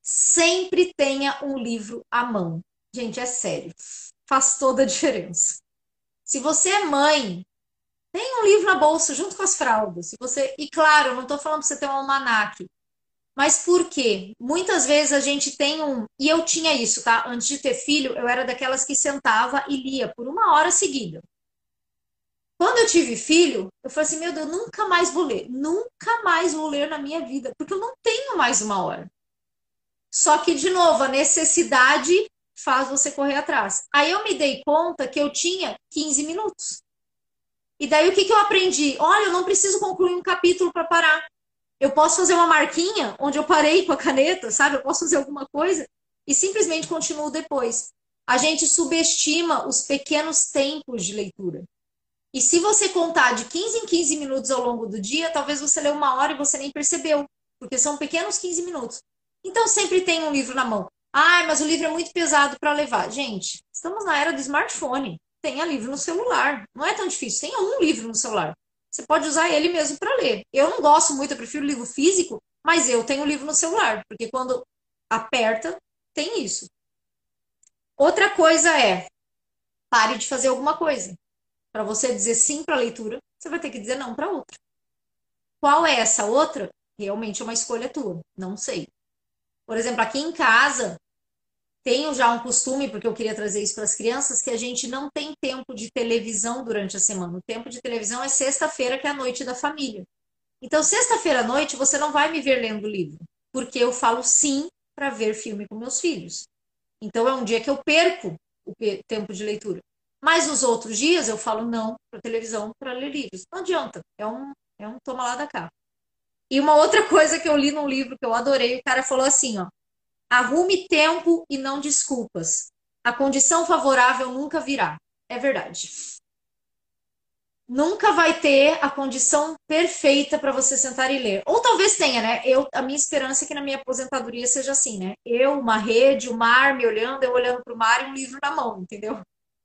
sempre tenha um livro à mão. Gente, é sério. Faz toda a diferença. Se você é mãe, tem um livro na bolsa junto com as fraldas. Se você, e claro, não estou falando para você ter um almanaque, mas por quê? Muitas vezes a gente tem um. E eu tinha isso, tá? Antes de ter filho, eu era daquelas que sentava e lia por uma hora seguida. Quando eu tive filho, eu falei assim: meu Deus, nunca mais vou ler. Nunca mais vou ler na minha vida, porque eu não tenho mais uma hora. Só que, de novo, a necessidade faz você correr atrás. Aí eu me dei conta que eu tinha 15 minutos. E daí o que, que eu aprendi? Olha, eu não preciso concluir um capítulo para parar. Eu posso fazer uma marquinha onde eu parei com a caneta, sabe? Eu posso fazer alguma coisa e simplesmente continuo depois. A gente subestima os pequenos tempos de leitura. E se você contar de 15 em 15 minutos ao longo do dia, talvez você lê uma hora e você nem percebeu, porque são pequenos 15 minutos. Então sempre tem um livro na mão. Ah, mas o livro é muito pesado para levar. Gente, estamos na era do smartphone. Tenha livro no celular. Não é tão difícil. Tenha um livro no celular você pode usar ele mesmo para ler. Eu não gosto muito, eu prefiro livro físico, mas eu tenho livro no celular, porque quando aperta, tem isso. Outra coisa é, pare de fazer alguma coisa. Para você dizer sim para a leitura, você vai ter que dizer não para outra. Qual é essa outra? Realmente é uma escolha tua, não sei. Por exemplo, aqui em casa, tenho já um costume, porque eu queria trazer isso para as crianças, que a gente não tem tempo de televisão durante a semana. O tempo de televisão é sexta-feira, que é a noite da família. Então, sexta-feira à noite, você não vai me ver lendo livro, porque eu falo sim para ver filme com meus filhos. Então, é um dia que eu perco o tempo de leitura. Mas os outros dias eu falo não para televisão para ler livros. Não adianta, é um, é um toma lá da cá. E uma outra coisa que eu li num livro que eu adorei, o cara falou assim, ó, Arrume tempo e não desculpas. A condição favorável nunca virá. É verdade. Nunca vai ter a condição perfeita para você sentar e ler. Ou talvez tenha, né? Eu, a minha esperança é que na minha aposentadoria seja assim, né? Eu, uma rede, o mar me olhando, eu olhando para o mar e um livro na mão, entendeu?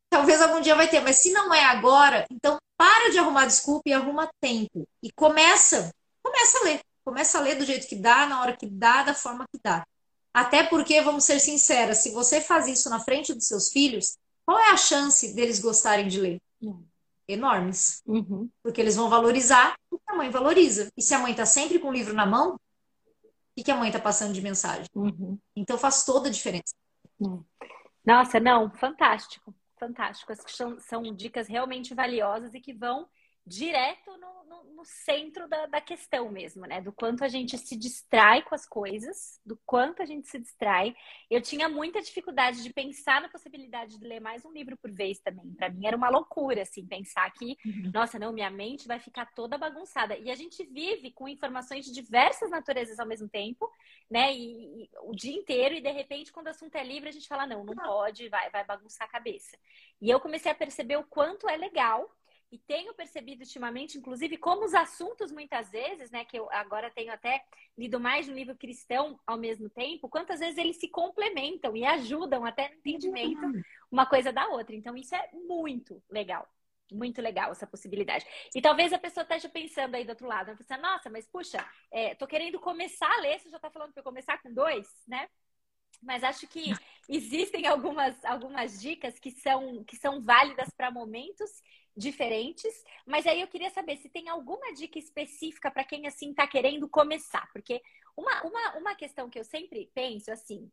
Talvez algum dia vai ter, mas se não é agora, então para de arrumar desculpa e arruma tempo. E começa, começa a ler. Começa a ler do jeito que dá, na hora que dá, da forma que dá. Até porque, vamos ser sinceras, se você faz isso na frente dos seus filhos, qual é a chance deles gostarem de ler? Enormes. Uhum. Porque eles vão valorizar o que a mãe valoriza. E se a mãe está sempre com o livro na mão, o que a mãe está passando de mensagem? Uhum. Então faz toda a diferença. Nossa, não, fantástico, fantástico. Essas são, são dicas realmente valiosas e que vão direto no, no, no centro da, da, questão mesmo, né? Do quanto a gente se distrai com as coisas, do quanto a gente se distrai. Eu tinha muita dificuldade de pensar na possibilidade de ler mais um livro por vez também. Para mim era uma loucura, assim, pensar que, uhum. nossa, não, minha mente vai ficar toda bagunçada. E a gente vive com informações de diversas naturezas ao mesmo tempo, né? E, e o dia inteiro, e de repente, quando o assunto é livre, a gente fala, não, não pode, vai, vai bagunçar a cabeça. E eu comecei a perceber o quanto é legal e tenho percebido ultimamente, inclusive, como os assuntos muitas vezes, né, que eu agora tenho até lido mais no livro cristão ao mesmo tempo, quantas vezes eles se complementam e ajudam até no entendimento uma coisa da outra. Então, isso é muito legal. Muito legal essa possibilidade. E talvez a pessoa esteja pensando aí do outro lado, né, pensando, nossa, mas puxa, é, tô querendo começar a ler, você já tá falando para eu começar com dois, né? Mas acho que existem algumas, algumas dicas que são, que são válidas para momentos diferentes, mas aí eu queria saber se tem alguma dica específica para quem assim está querendo começar, porque uma, uma, uma questão que eu sempre penso assim,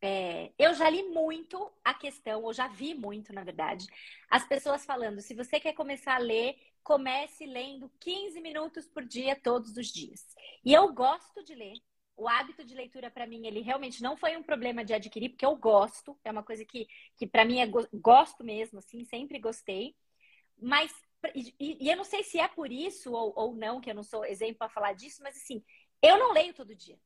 é, eu já li muito a questão, ou já vi muito, na verdade, as pessoas falando: se você quer começar a ler, comece lendo 15 minutos por dia, todos os dias. E eu gosto de ler. O hábito de leitura, para mim, ele realmente não foi um problema de adquirir, porque eu gosto, é uma coisa que, que para mim, é gosto mesmo, assim, sempre gostei. Mas, e, e, eu não sei se é por isso ou, ou não, que eu não sou exemplo para falar disso, mas assim, eu não leio todo dia.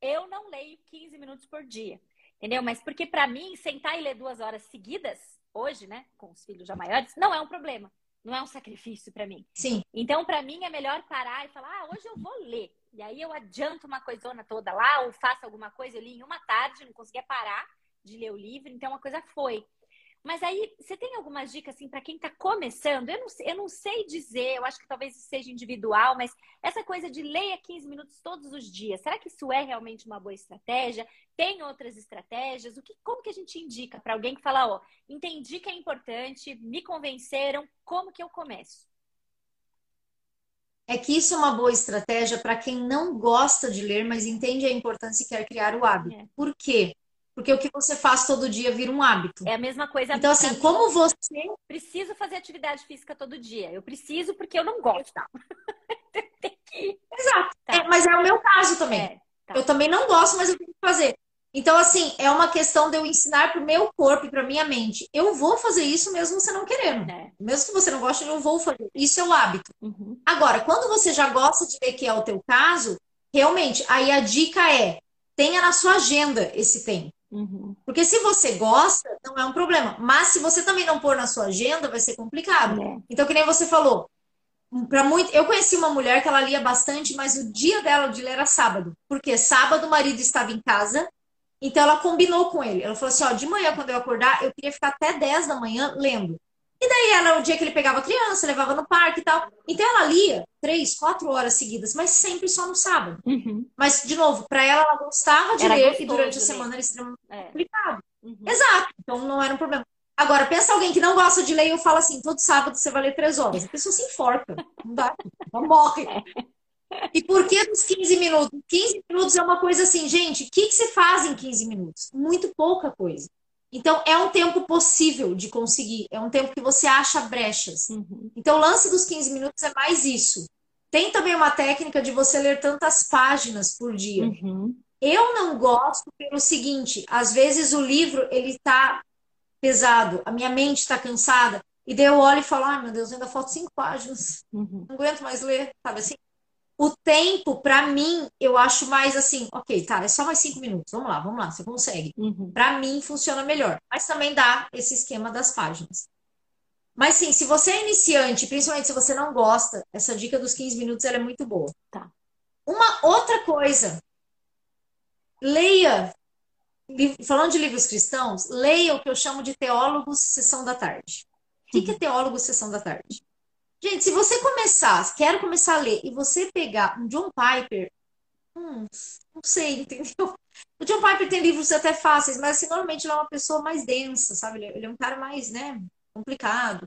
Eu não leio 15 minutos por dia. Entendeu? Mas porque para mim, sentar e ler duas horas seguidas, hoje, né, com os filhos já maiores, não é um problema. Não é um sacrifício para mim. Sim. Então, para mim, é melhor parar e falar: ah, hoje eu vou ler. E aí eu adianto uma coisona toda lá, ou faço alguma coisa. Eu li em uma tarde, não conseguia parar de ler o livro, então uma coisa foi. Mas aí, você tem algumas dicas assim para quem está começando? Eu não, eu não sei dizer, eu acho que talvez seja individual, mas essa coisa de leia 15 minutos todos os dias, será que isso é realmente uma boa estratégia? Tem outras estratégias? O que, como que a gente indica para alguém que fala, ó, entendi que é importante, me convenceram, como que eu começo? É que isso é uma boa estratégia para quem não gosta de ler, mas entende a importância e quer criar o hábito. É. Por quê? Porque o que você faz todo dia vira um hábito. É a mesma coisa. Então, assim, como você. Preciso fazer atividade física todo dia. Eu preciso porque eu não gosto. Tem que... Exato. Tá. É, mas é o meu caso também. É, tá. Eu também não gosto, mas eu tenho que fazer. Então, assim, é uma questão de eu ensinar para o meu corpo e para minha mente. Eu vou fazer isso mesmo você não querendo. É. Mesmo que você não goste, eu vou fazer. Isso é o hábito. Uhum. Agora, quando você já gosta de ver que é o teu caso, realmente, aí a dica é tenha na sua agenda esse tempo. Uhum. Porque se você gosta, não é um problema. Mas se você também não pôr na sua agenda, vai ser complicado. É. Então, que nem você falou, para muito, eu conheci uma mulher que ela lia bastante, mas o dia dela de ler era sábado. Porque sábado o marido estava em casa, então ela combinou com ele. Ela falou assim: ó, de manhã, quando eu acordar, eu queria ficar até 10 da manhã lendo. E daí era o dia que ele pegava a criança, levava no parque e tal. Então ela lia três, quatro horas seguidas, mas sempre só no sábado. Uhum. Mas, de novo, para ela, ela gostava de era ler e durante a semana era extremamente é. complicado. Uhum. Exato. Então não era um problema. Agora, pensa alguém que não gosta de ler e eu falo assim, todo sábado você vai ler três horas. A pessoa se enforca. Não dá. Ela morre. E por que dos 15 minutos? 15 minutos é uma coisa assim, gente, o que, que você faz em 15 minutos? Muito pouca coisa. Então, é um tempo possível de conseguir, é um tempo que você acha brechas. Uhum. Então, o lance dos 15 minutos é mais isso. Tem também uma técnica de você ler tantas páginas por dia. Uhum. Eu não gosto pelo seguinte, às vezes o livro ele tá pesado, a minha mente está cansada, e daí eu olho e falo, ai ah, meu Deus, ainda faltam cinco páginas, uhum. não aguento mais ler, sabe assim? O tempo, para mim, eu acho mais assim, ok, tá, é só mais cinco minutos, vamos lá, vamos lá, você consegue. Uhum. Para mim, funciona melhor. Mas também dá esse esquema das páginas. Mas sim, se você é iniciante, principalmente se você não gosta, essa dica dos 15 minutos é muito boa. Tá. Uma outra coisa, leia, falando de livros cristãos, leia o que eu chamo de teólogos sessão da tarde. O que é teólogo sessão da tarde? Gente, se você começar, quero começar a ler, e você pegar um John Piper, hum, não sei, entendeu? O John Piper tem livros até fáceis, mas assim, normalmente ele é uma pessoa mais densa, sabe? Ele é um cara mais, né, complicado.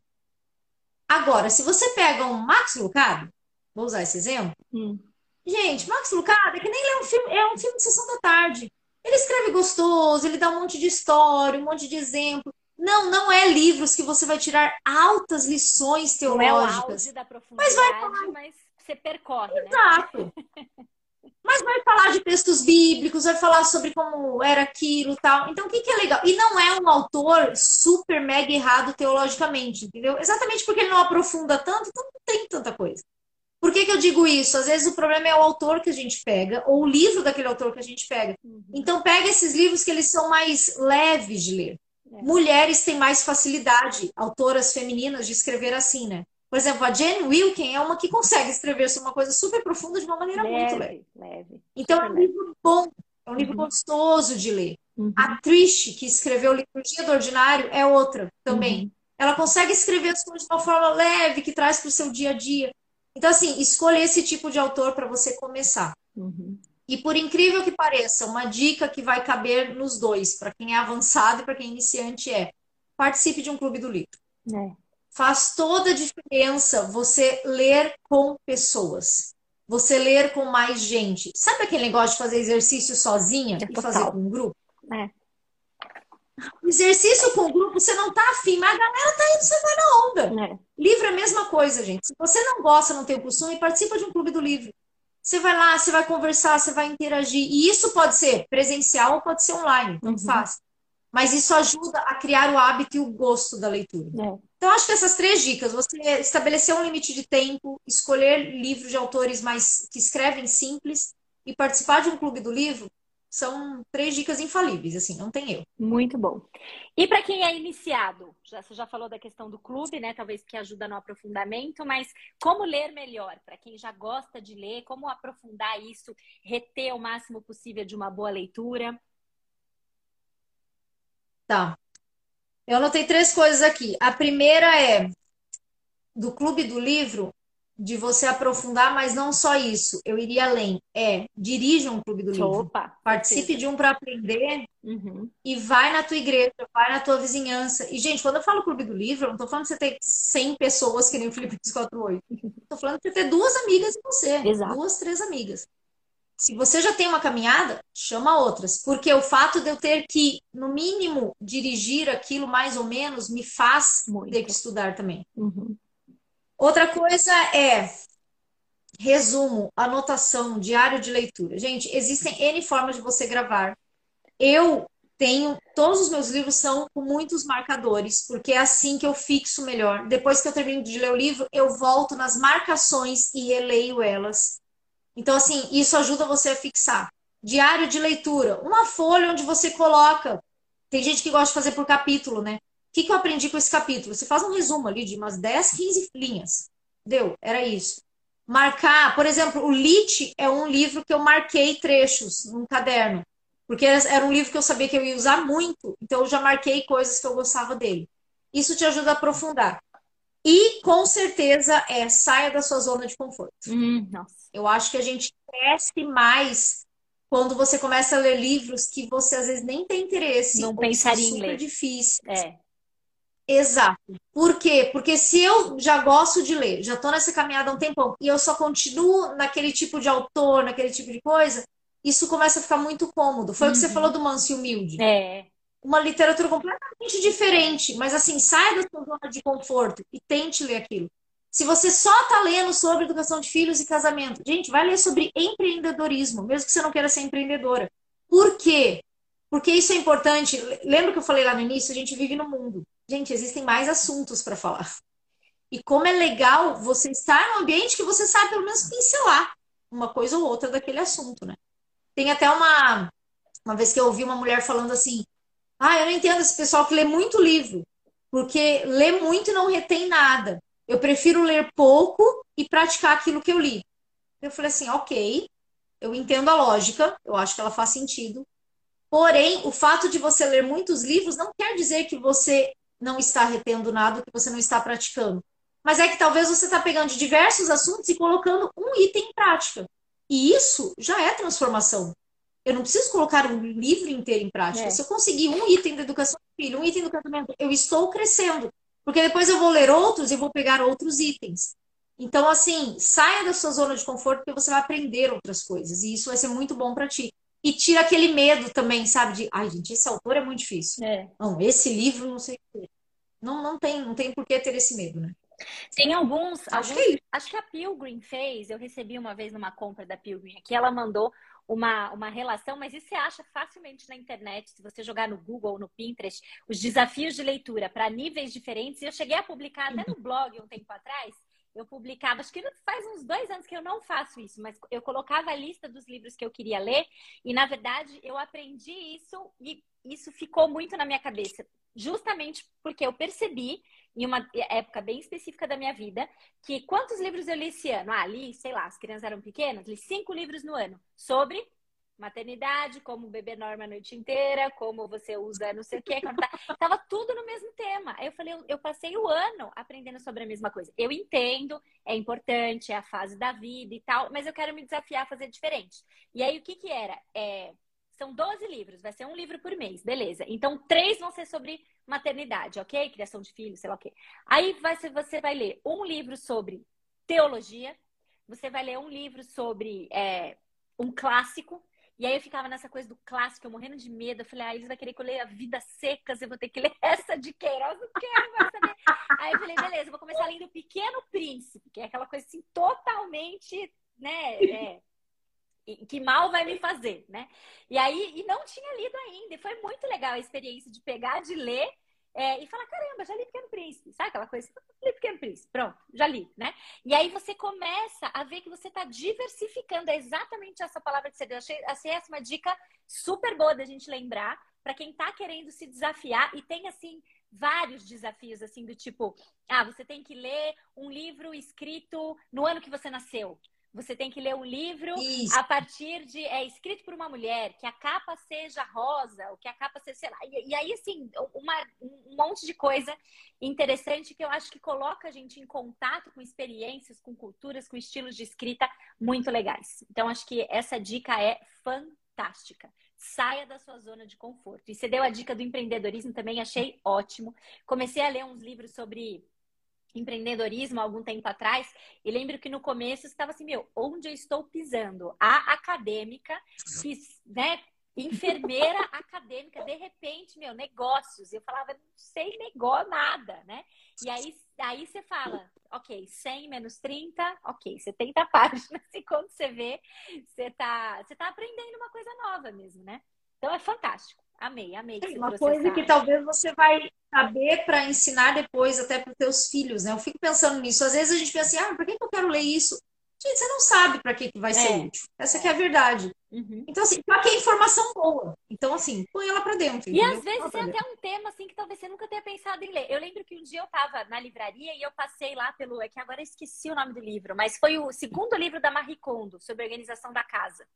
Agora, se você pega um Max Lucado, vou usar esse exemplo, hum. gente, Max Lucado é que nem ler um filme, é um filme de sessão da tarde. Ele escreve gostoso, ele dá um monte de história, um monte de exemplo. Não, não é livros que você vai tirar altas lições teológicas. Não é mas, vai... mas você percorre, né? Exato. Mas vai falar de textos bíblicos, vai falar sobre como era aquilo tal. Então, o que, que é legal? E não é um autor super mega errado teologicamente, entendeu? Exatamente porque ele não aprofunda tanto, então não tem tanta coisa. Por que, que eu digo isso? Às vezes o problema é o autor que a gente pega, ou o livro daquele autor que a gente pega. Uhum. Então, pega esses livros que eles são mais leves de ler. É. Mulheres têm mais facilidade, autoras femininas, de escrever assim, né? Por exemplo, a Jane Wilkin é uma que consegue escrever sobre uma coisa super profunda de uma maneira leve, muito leve. leve. Então é um livro bom, é um livro uhum. gostoso de ler. Uhum. A Trish, que escreveu Liturgia do Ordinário, é outra também. Uhum. Ela consegue escrever as coisas de uma forma leve, que traz para o seu dia a dia. Então, assim, escolha esse tipo de autor para você começar. Uhum. E por incrível que pareça, uma dica que vai caber nos dois, para quem é avançado e para quem é iniciante, é participe de um clube do livro. É. Faz toda a diferença você ler com pessoas. Você ler com mais gente. Sabe aquele negócio de fazer exercício sozinha é e fazer com um grupo? É. Exercício com grupo, você não tá afim, mas a galera tá indo, você vai na onda. É. Livro é a mesma coisa, gente. Se você não gosta, não tem o costume, participa de um clube do livro. Você vai lá, você vai conversar, você vai interagir. E isso pode ser presencial ou pode ser online, tanto uhum. faz. Mas isso ajuda a criar o hábito e o gosto da leitura. É. Então, acho que essas três dicas, você estabelecer um limite de tempo, escolher livros de autores mais que escrevem simples e participar de um clube do livro, são três dicas infalíveis, assim, não tem eu. Muito bom. E para quem é iniciado, já, você já falou da questão do clube, né? Talvez que ajuda no aprofundamento, mas como ler melhor? Para quem já gosta de ler, como aprofundar isso, reter o máximo possível de uma boa leitura? Tá. Eu anotei três coisas aqui. A primeira é do clube do livro, de você aprofundar, mas não só isso. Eu iria além. É, dirija um clube do livro. Opa, Participe de um para aprender uhum. e vai na tua igreja, vai na tua vizinhança. E, gente, quando eu falo clube do livro, eu não tô falando de você ter 100 pessoas que nem o Felipe 248. Tô falando de você ter duas amigas em você. Exato. Duas, três amigas. Se você já tem uma caminhada, chama outras. Porque o fato de eu ter que, no mínimo, dirigir aquilo mais ou menos, me faz Muito. ter que estudar também. Uhum. Outra coisa é resumo, anotação, diário de leitura. Gente, existem N formas de você gravar. Eu tenho, todos os meus livros são com muitos marcadores, porque é assim que eu fixo melhor. Depois que eu termino de ler o livro, eu volto nas marcações e releio elas. Então, assim, isso ajuda você a fixar. Diário de leitura, uma folha onde você coloca. Tem gente que gosta de fazer por capítulo, né? Que, que eu aprendi com esse capítulo? Você faz um resumo ali de umas 10, 15 linhas. Deu, era isso. Marcar, por exemplo, o Lit é um livro que eu marquei trechos num caderno. Porque era um livro que eu sabia que eu ia usar muito, então eu já marquei coisas que eu gostava dele. Isso te ajuda a aprofundar. E com certeza é saia da sua zona de conforto. Hum, eu acho que a gente cresce mais quando você começa a ler livros que você às vezes nem tem interesse. Não pensaria em ler. difíceis. É. Exato. Por quê? Porque se eu já gosto de ler, já estou nessa caminhada há um tempão, e eu só continuo naquele tipo de autor, naquele tipo de coisa, isso começa a ficar muito cômodo. Foi uhum. o que você uhum. falou do Manso e Humilde. É. Uma literatura completamente diferente, mas assim, saia da sua zona de conforto e tente ler aquilo. Se você só está lendo sobre educação de filhos e casamento, gente, vai ler sobre empreendedorismo, mesmo que você não queira ser empreendedora. Por quê? Porque isso é importante. Lembra que eu falei lá no início? A gente vive no mundo. Gente, existem mais assuntos para falar. E como é legal você estar num ambiente que você sabe pelo menos pincelar uma coisa ou outra daquele assunto, né? Tem até uma uma vez que eu ouvi uma mulher falando assim: "Ah, eu não entendo esse pessoal que lê muito livro, porque lê muito e não retém nada. Eu prefiro ler pouco e praticar aquilo que eu li". Eu falei assim: "OK, eu entendo a lógica, eu acho que ela faz sentido. Porém, o fato de você ler muitos livros não quer dizer que você não está retendo nada, que você não está praticando. Mas é que talvez você está pegando de diversos assuntos e colocando um item em prática. E isso já é transformação. Eu não preciso colocar um livro inteiro em prática. É. Se eu conseguir um item da educação do filho, um item do casamento, eu estou crescendo. Porque depois eu vou ler outros e vou pegar outros itens. Então, assim, saia da sua zona de conforto porque você vai aprender outras coisas. E isso vai ser muito bom para ti. E tira aquele medo também, sabe? De, ai, gente, esse autor é muito difícil. É. Não, esse livro, não sei. Não, não tem, não tem por que ter esse medo, né? Tem alguns, Acho alguns, que é acho que a Pilgrim fez, eu recebi uma vez numa compra da Pilgrim aqui, ela mandou uma, uma relação, mas isso você acha facilmente na internet, se você jogar no Google ou no Pinterest, os desafios de leitura para níveis diferentes. E eu cheguei a publicar até no blog um tempo atrás. Eu publicava, acho que faz uns dois anos que eu não faço isso, mas eu colocava a lista dos livros que eu queria ler, e na verdade eu aprendi isso e isso ficou muito na minha cabeça, justamente porque eu percebi, em uma época bem específica da minha vida, que quantos livros eu li esse ano? Ah, li, sei lá, as crianças eram pequenas, li cinco livros no ano sobre maternidade, como beber norma a noite inteira, como você usa não sei o que, tá. tava tudo no mesmo tema. Aí eu falei, eu, eu passei o ano aprendendo sobre a mesma coisa. Eu entendo, é importante, é a fase da vida e tal, mas eu quero me desafiar a fazer diferente. E aí o que que era? É, são 12 livros, vai ser um livro por mês, beleza. Então, três vão ser sobre maternidade, ok? Criação de filhos, sei lá o quê. Aí vai você vai ler um livro sobre teologia, você vai ler um livro sobre é, um clássico, e aí eu ficava nessa coisa do clássico, eu morrendo de medo. Eu falei, ah, eles vão querer que eu leia Vidas Secas, eu vou ter que ler essa de Queiroz, não quero mais saber. aí eu falei, beleza, eu vou começar lendo Pequeno Príncipe, que é aquela coisa assim, totalmente, né, é, que mal vai me fazer, né? E aí, e não tinha lido ainda, e foi muito legal a experiência de pegar, de ler é, e falar, caramba, já li Pequeno Príncipe, sabe aquela coisa? Li Pequeno Príncipe, pronto, já li, né? E aí você começa a ver que você está diversificando, é exatamente essa palavra que você deu. Achei, achei essa uma dica super boa da gente lembrar para quem está querendo se desafiar e tem, assim, vários desafios, assim, do tipo, ah, você tem que ler um livro escrito no ano que você nasceu. Você tem que ler um livro Isso. a partir de. É escrito por uma mulher, que a capa seja rosa, ou que a capa seja, sei lá. E, e aí, assim, uma, um monte de coisa interessante que eu acho que coloca a gente em contato com experiências, com culturas, com estilos de escrita muito legais. Então, acho que essa dica é fantástica. Saia da sua zona de conforto. E você deu a dica do empreendedorismo também, achei ótimo. Comecei a ler uns livros sobre empreendedorismo algum tempo atrás, e lembro que no começo estava assim, meu, onde eu estou pisando? A acadêmica, né, enfermeira acadêmica, de repente, meu, negócios. Eu falava, não sei negócio, nada, né? E aí, aí você fala, ok, 100 menos 30, ok, 70 páginas, e quando você vê, você tá, você tá aprendendo uma coisa nova mesmo, né? Então é fantástico. Amei, amei. Que uma coisa que talvez você vai saber para ensinar depois até para os teus filhos, né? Eu fico pensando nisso. Às vezes a gente pensa assim, ah, para que eu quero ler isso? Gente, você não sabe para que, que vai ser é. útil. Essa é a verdade. Uhum. Então, assim, só que é informação boa. Então, assim, põe ela para dentro. E às vezes é até um tema, assim, que talvez você nunca tenha pensado em ler. Eu lembro que um dia eu estava na livraria e eu passei lá pelo... É que agora eu esqueci o nome do livro, mas foi o segundo livro da Marie Kondo, sobre a organização da casa.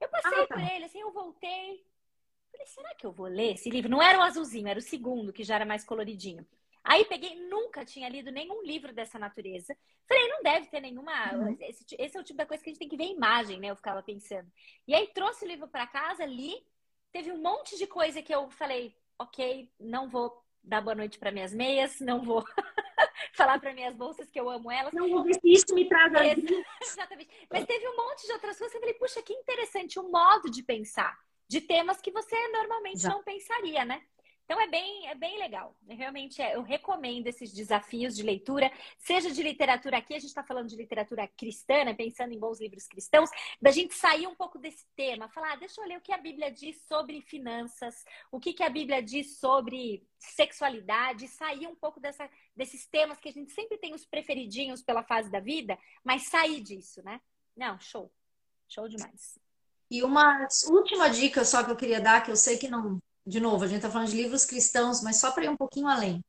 Eu passei ah, tá. por ele, assim, eu voltei, Falei, será que eu vou ler esse livro? Não era o azulzinho, era o segundo, que já era mais coloridinho. Aí peguei, nunca tinha lido nenhum livro dessa natureza. Falei, não deve ter nenhuma. Uhum. Esse, esse, é o tipo da coisa que a gente tem que ver imagem, né? Eu ficava pensando. E aí trouxe o livro para casa, li. Teve um monte de coisa que eu falei, ok, não vou dar boa noite para minhas meias, não vou falar para minhas bolsas que eu amo elas. Não vou ver se isso me traz Exatamente. Mas teve um monte de outras coisas que eu falei, puxa, que interessante o modo de pensar de temas que você normalmente não pensaria, né? Então é bem, é bem legal. Realmente é, eu recomendo esses desafios de leitura, seja de literatura aqui, a gente está falando de literatura cristã, né? pensando em bons livros cristãos, da gente sair um pouco desse tema, falar, ah, deixa eu ler o que a Bíblia diz sobre finanças, o que, que a Bíblia diz sobre sexualidade, sair um pouco dessa, desses temas que a gente sempre tem os preferidinhos pela fase da vida, mas sair disso, né? Não, show. Show demais. E uma última dica só que eu queria dar, que eu sei que não. De novo, a gente está falando de livros cristãos, mas só para ir um pouquinho além.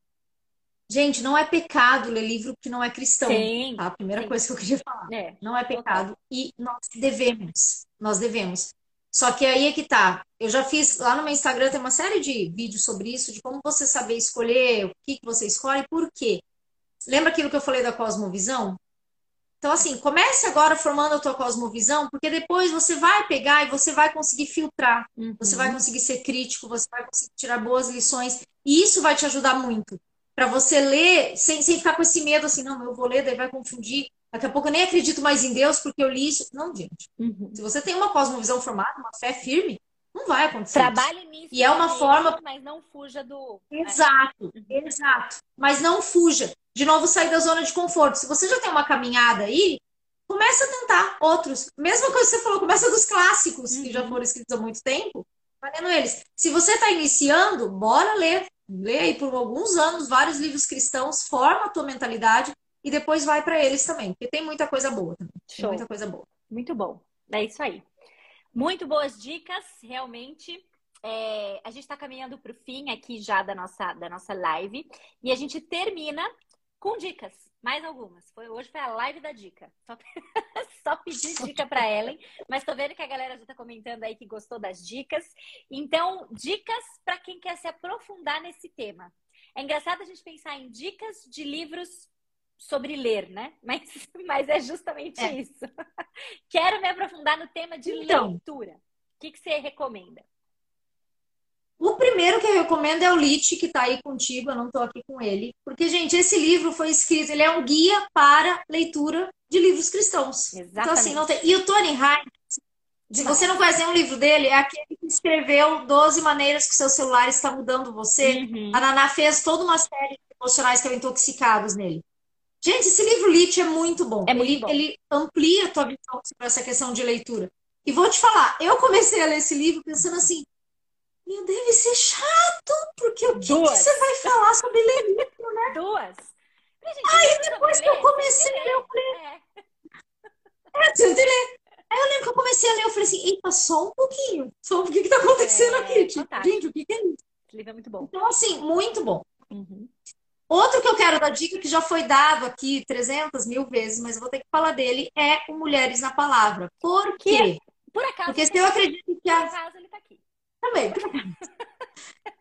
Gente, não é pecado ler livro que não é cristão. Sim, tá? A primeira sim. coisa que eu queria falar. É. Não é pecado. E nós devemos. Nós devemos. Só que aí é que tá. Eu já fiz lá no meu Instagram, tem uma série de vídeos sobre isso, de como você saber escolher, o que, que você escolhe, por quê. Lembra aquilo que eu falei da cosmovisão? Então, assim, comece agora formando a tua cosmovisão, porque depois você vai pegar e você vai conseguir filtrar, uhum. você vai conseguir ser crítico, você vai conseguir tirar boas lições, e isso vai te ajudar muito. Para você ler sem, sem ficar com esse medo assim, não, eu vou ler, daí vai confundir. Daqui a pouco eu nem acredito mais em Deus porque eu li isso. Não, gente. Uhum. Se você tem uma cosmovisão formada, uma fé firme, Não vai acontecer. Trabalhe nisso. E é uma forma. Mas não fuja do. Exato, é. exato. Mas não fuja. De novo, sair da zona de conforto. Se você já tem uma caminhada aí, começa a tentar outros. Mesma coisa que você falou, começa dos clássicos, uhum. que já uhum. foram escritos há muito tempo, valendo eles. Se você está iniciando, bora ler. Lê aí por alguns anos vários livros cristãos, forma a tua mentalidade e depois vai para eles também, porque tem muita coisa boa também. Show. Tem muita coisa boa. Muito bom. É isso aí. Muito boas dicas, realmente. É, a gente está caminhando para o fim aqui já da nossa, da nossa live e a gente termina com dicas, mais algumas. Foi, hoje foi a live da dica. Só, só pedi dica para Ellen, mas tô vendo que a galera já está comentando aí que gostou das dicas. Então, dicas para quem quer se aprofundar nesse tema. É engraçado a gente pensar em dicas de livros sobre ler, né? Mas, mas é justamente é. isso. Quero me aprofundar no tema de então, leitura. O que, que você recomenda? O primeiro que eu recomendo é o Lit, que está aí contigo, eu não estou aqui com ele. Porque, gente, esse livro foi escrito, ele é um guia para leitura de livros cristãos. Exatamente. Então, assim, não tem... E o Tony Hines, se você não conhece um livro dele, é aquele que escreveu 12 maneiras que o seu celular está mudando você. Uhum. A Naná fez toda uma série de emocionais que eram intoxicados nele. Gente, esse livro Lit é muito bom. É muito ele, bom. ele amplia a tua visão sobre essa questão de leitura. E vou te falar, eu comecei a ler esse livro pensando assim, meu, deve ser chato, porque o que, que você vai falar sobre livro, né? Duas. Aí depois que eu comecei a ler, eu falei. É, é ler. Aí eu lembro que eu comecei a ler, eu falei assim, eita, só um pouquinho. Só o que que tá acontecendo é, aqui? Tipo, gente, o que, que é isso? Esse livro é muito bom. Então, assim, muito bom. Uhum. Outro que eu quero dar dica, que já foi dado aqui 300 mil vezes, mas eu vou ter que falar dele, é o Mulheres na Palavra. Por quê? Por acaso. Porque se eu acredito que a... Por acaso ele tá aqui. Também.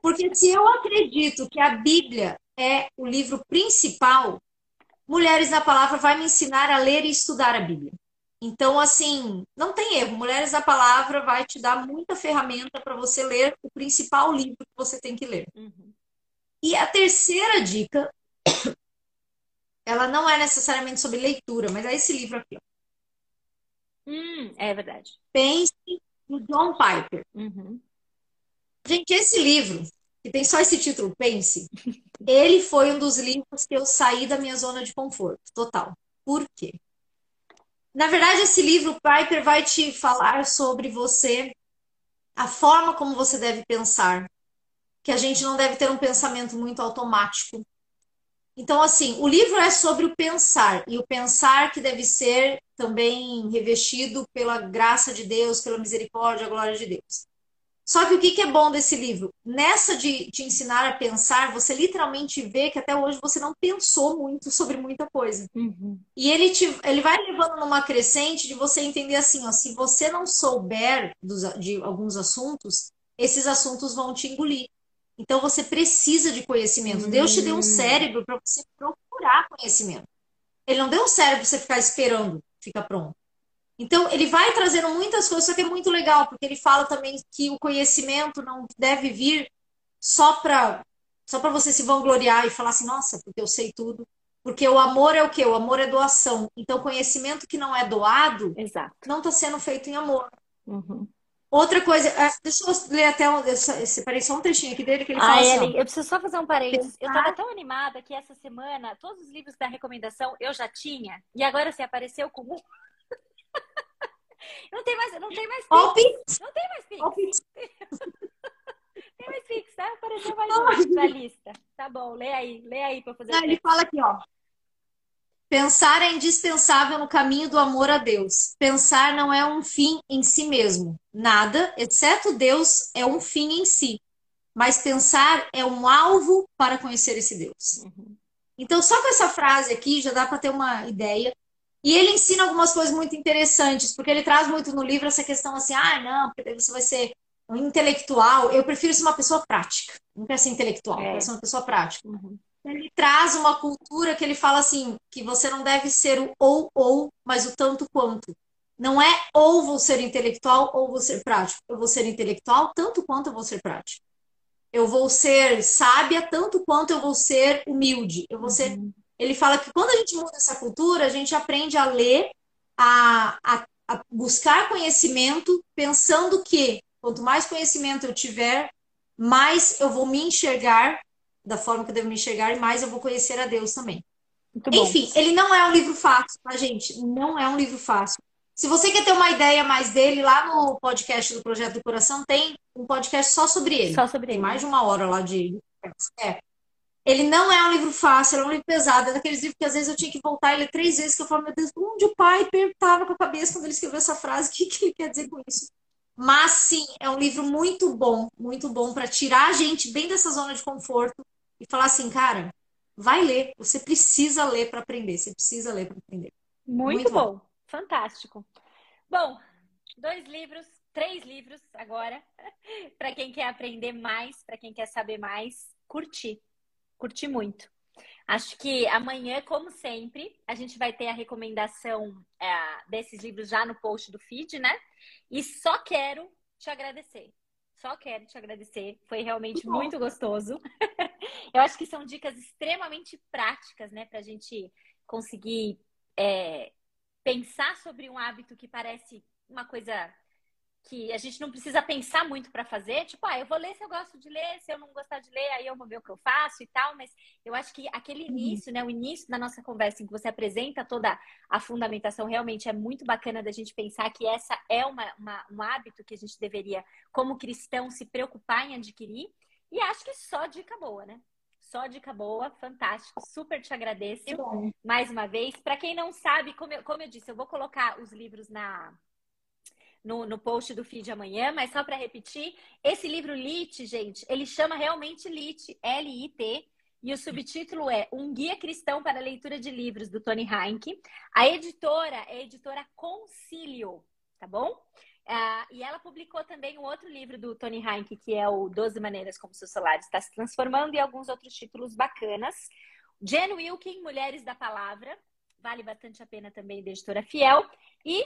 Porque se eu acredito que a Bíblia é o livro principal, Mulheres na Palavra vai me ensinar a ler e estudar a Bíblia. Então, assim, não tem erro. Mulheres na Palavra vai te dar muita ferramenta para você ler o principal livro que você tem que ler. Uhum. E a terceira dica, ela não é necessariamente sobre leitura, mas é esse livro aqui. Hum, é verdade. Pense no John Piper. Uhum. Gente, esse livro, que tem só esse título, Pense, ele foi um dos livros que eu saí da minha zona de conforto, total. Por quê? Na verdade, esse livro, Piper, vai te falar sobre você, a forma como você deve pensar, que a gente não deve ter um pensamento muito automático. Então, assim, o livro é sobre o pensar, e o pensar que deve ser também revestido pela graça de Deus, pela misericórdia, a glória de Deus. Só que o que é bom desse livro? Nessa de te ensinar a pensar, você literalmente vê que até hoje você não pensou muito sobre muita coisa. Uhum. E ele, te, ele vai levando numa crescente de você entender assim, ó, se você não souber dos, de alguns assuntos, esses assuntos vão te engolir. Então você precisa de conhecimento. Hum. Deus te deu um hum. cérebro para você procurar conhecimento. Ele não deu um cérebro para você ficar esperando, fica pronto. Então ele vai trazendo muitas coisas, só que é muito legal, porque ele fala também que o conhecimento não deve vir só para só para você se vangloriar e falar assim, nossa, porque eu sei tudo. Porque o amor é o quê? O amor é doação. Então, conhecimento que não é doado Exato. não está sendo feito em amor. Uhum. Outra coisa, é, deixa eu ler até, eu separei só um trechinho aqui dele que ele fala assim, eu preciso só fazer um parênteses. Eu estava tão animada que essa semana todos os livros da recomendação eu já tinha e agora você apareceu com um. Não tem mais, não tem mais pix. Não tem mais pix. tem mais pix, tá? Apareceu mais um na lista. Tá bom, lê aí, lê aí para fazer. Não, ele fala aqui, ó. Pensar é indispensável no caminho do amor a Deus. Pensar não é um fim em si mesmo. Nada, exceto Deus, é um fim em si. Mas pensar é um alvo para conhecer esse Deus. Uhum. Então, só com essa frase aqui já dá para ter uma ideia. E ele ensina algumas coisas muito interessantes, porque ele traz muito no livro essa questão assim: ah, não, porque você vai ser um intelectual. Eu prefiro ser uma pessoa prática. Não quero ser intelectual, é. quero ser uma pessoa prática. Uhum ele traz uma cultura que ele fala assim, que você não deve ser o ou ou, mas o tanto quanto. Não é ou vou ser intelectual ou vou ser prático. Eu vou ser intelectual tanto quanto eu vou ser prático. Eu vou ser sábia tanto quanto eu vou ser humilde. Eu vou ser. Ele fala que quando a gente muda essa cultura, a gente aprende a ler, a, a, a buscar conhecimento, pensando que Quanto mais conhecimento eu tiver, mais eu vou me enxergar da forma que eu devo me enxergar e mais eu vou conhecer a Deus também. Enfim, ele não é um livro fácil, tá, gente? Não é um livro fácil. Se você quer ter uma ideia mais dele, lá no podcast do Projeto do Coração tem um podcast só sobre ele. Só sobre tem ele. mais de uma hora lá de. É. Ele não é um livro fácil, é um livro pesado. É daqueles livros que às vezes eu tinha que voltar ele três vezes, que eu falo, meu Deus, onde o pai apertava com a cabeça quando ele escreveu essa frase? O que, que ele quer dizer com isso? Mas sim, é um livro muito bom, muito bom para tirar a gente bem dessa zona de conforto e falar assim, cara, vai ler. Você precisa ler para aprender. Você precisa ler para aprender. Muito, muito bom. bom. fantástico. Bom, dois livros, três livros agora, para quem quer aprender mais, para quem quer saber mais, curtir curti muito. Acho que amanhã, como sempre, a gente vai ter a recomendação é, desses livros já no post do feed, né? E só quero te agradecer. Só quero te agradecer. Foi realmente muito, muito gostoso. Eu acho que são dicas extremamente práticas, né? Para a gente conseguir é, pensar sobre um hábito que parece uma coisa que a gente não precisa pensar muito para fazer, tipo, ah, eu vou ler se eu gosto de ler, se eu não gostar de ler, aí eu vou ver o que eu faço e tal, mas eu acho que aquele uhum. início, né, o início da nossa conversa em que você apresenta toda a fundamentação, realmente é muito bacana da gente pensar que essa é uma, uma, um hábito que a gente deveria, como cristão, se preocupar em adquirir, e acho que só dica boa, né? Só dica boa, fantástico, super te agradeço mais uma vez. Para quem não sabe, como eu, como eu disse, eu vou colocar os livros na no, no post do feed amanhã, mas só para repetir, esse livro Lit, gente, ele chama realmente Lit, L-I-T, e o subtítulo é Um Guia Cristão para a Leitura de Livros, do Tony Heinck. A editora é a editora Concílio, tá bom? Uh, e ela publicou também um outro livro do Tony Heinck, que é o 12 Maneiras Como Seu Celular Está Se Transformando, e alguns outros títulos bacanas. Jen Wilkin, Mulheres da Palavra, vale bastante a pena também, da editora Fiel. E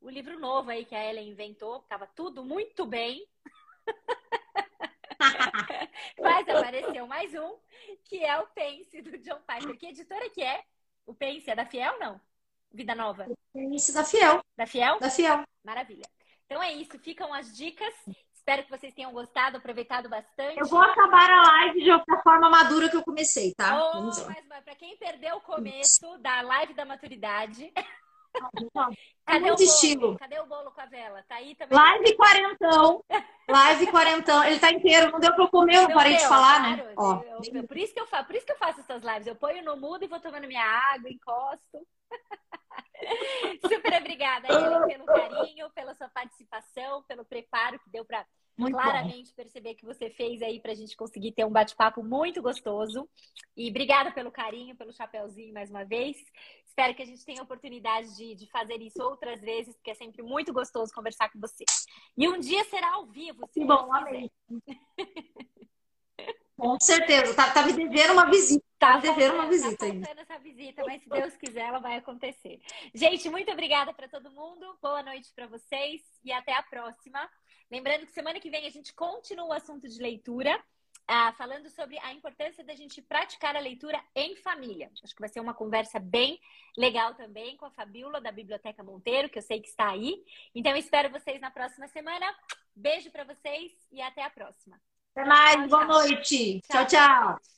o livro novo aí que a Ellen inventou, estava tudo muito bem. Mas apareceu mais um, que é o Pense, do John Piper. Que editora que é? O Pense é da Fiel, não? Vida Nova? O Pense da Fiel. Da Fiel? Da Fiel. Maravilha. Então é isso, ficam as dicas. Espero que vocês tenham gostado, aproveitado bastante. Eu vou acabar a live de outra forma madura que eu comecei, tá? Oh, lá. Mas, para quem perdeu o começo da live da maturidade, é Cadê muito estilo. Cadê o bolo com a vela? Tá aí também? Live quarentão. Live quarentão. Ele tá inteiro. Não deu pra eu comer, eu parei deu, de falar, né? claro. né? Ó. Eu, eu, por, isso que eu faço, por isso que eu faço essas lives. Eu ponho no mudo e vou tomando minha água, encosto. Super obrigada, Ellen, pelo carinho, pela sua participação, pelo preparo que deu para claramente bom. perceber que você fez aí para a gente conseguir ter um bate-papo muito gostoso. E obrigada pelo carinho, pelo chapéuzinho mais uma vez. Espero que a gente tenha a oportunidade de, de fazer isso outras vezes, porque é sempre muito gostoso conversar com você. E um dia será ao vivo, se bom, amém. Com certeza, tá, tá me devendo uma visita. Tá, tá devendo uma visita tá ainda. essa visita, mas se Deus quiser, ela vai acontecer. Gente, muito obrigada para todo mundo. Boa noite para vocês e até a próxima. Lembrando que semana que vem a gente continua o assunto de leitura. Ah, falando sobre a importância da gente praticar a leitura em família. Acho que vai ser uma conversa bem legal também com a Fabiola da Biblioteca Monteiro, que eu sei que está aí. Então, espero vocês na próxima semana. Beijo para vocês e até a próxima. Até mais, boa noite. tchau. tchau. tchau.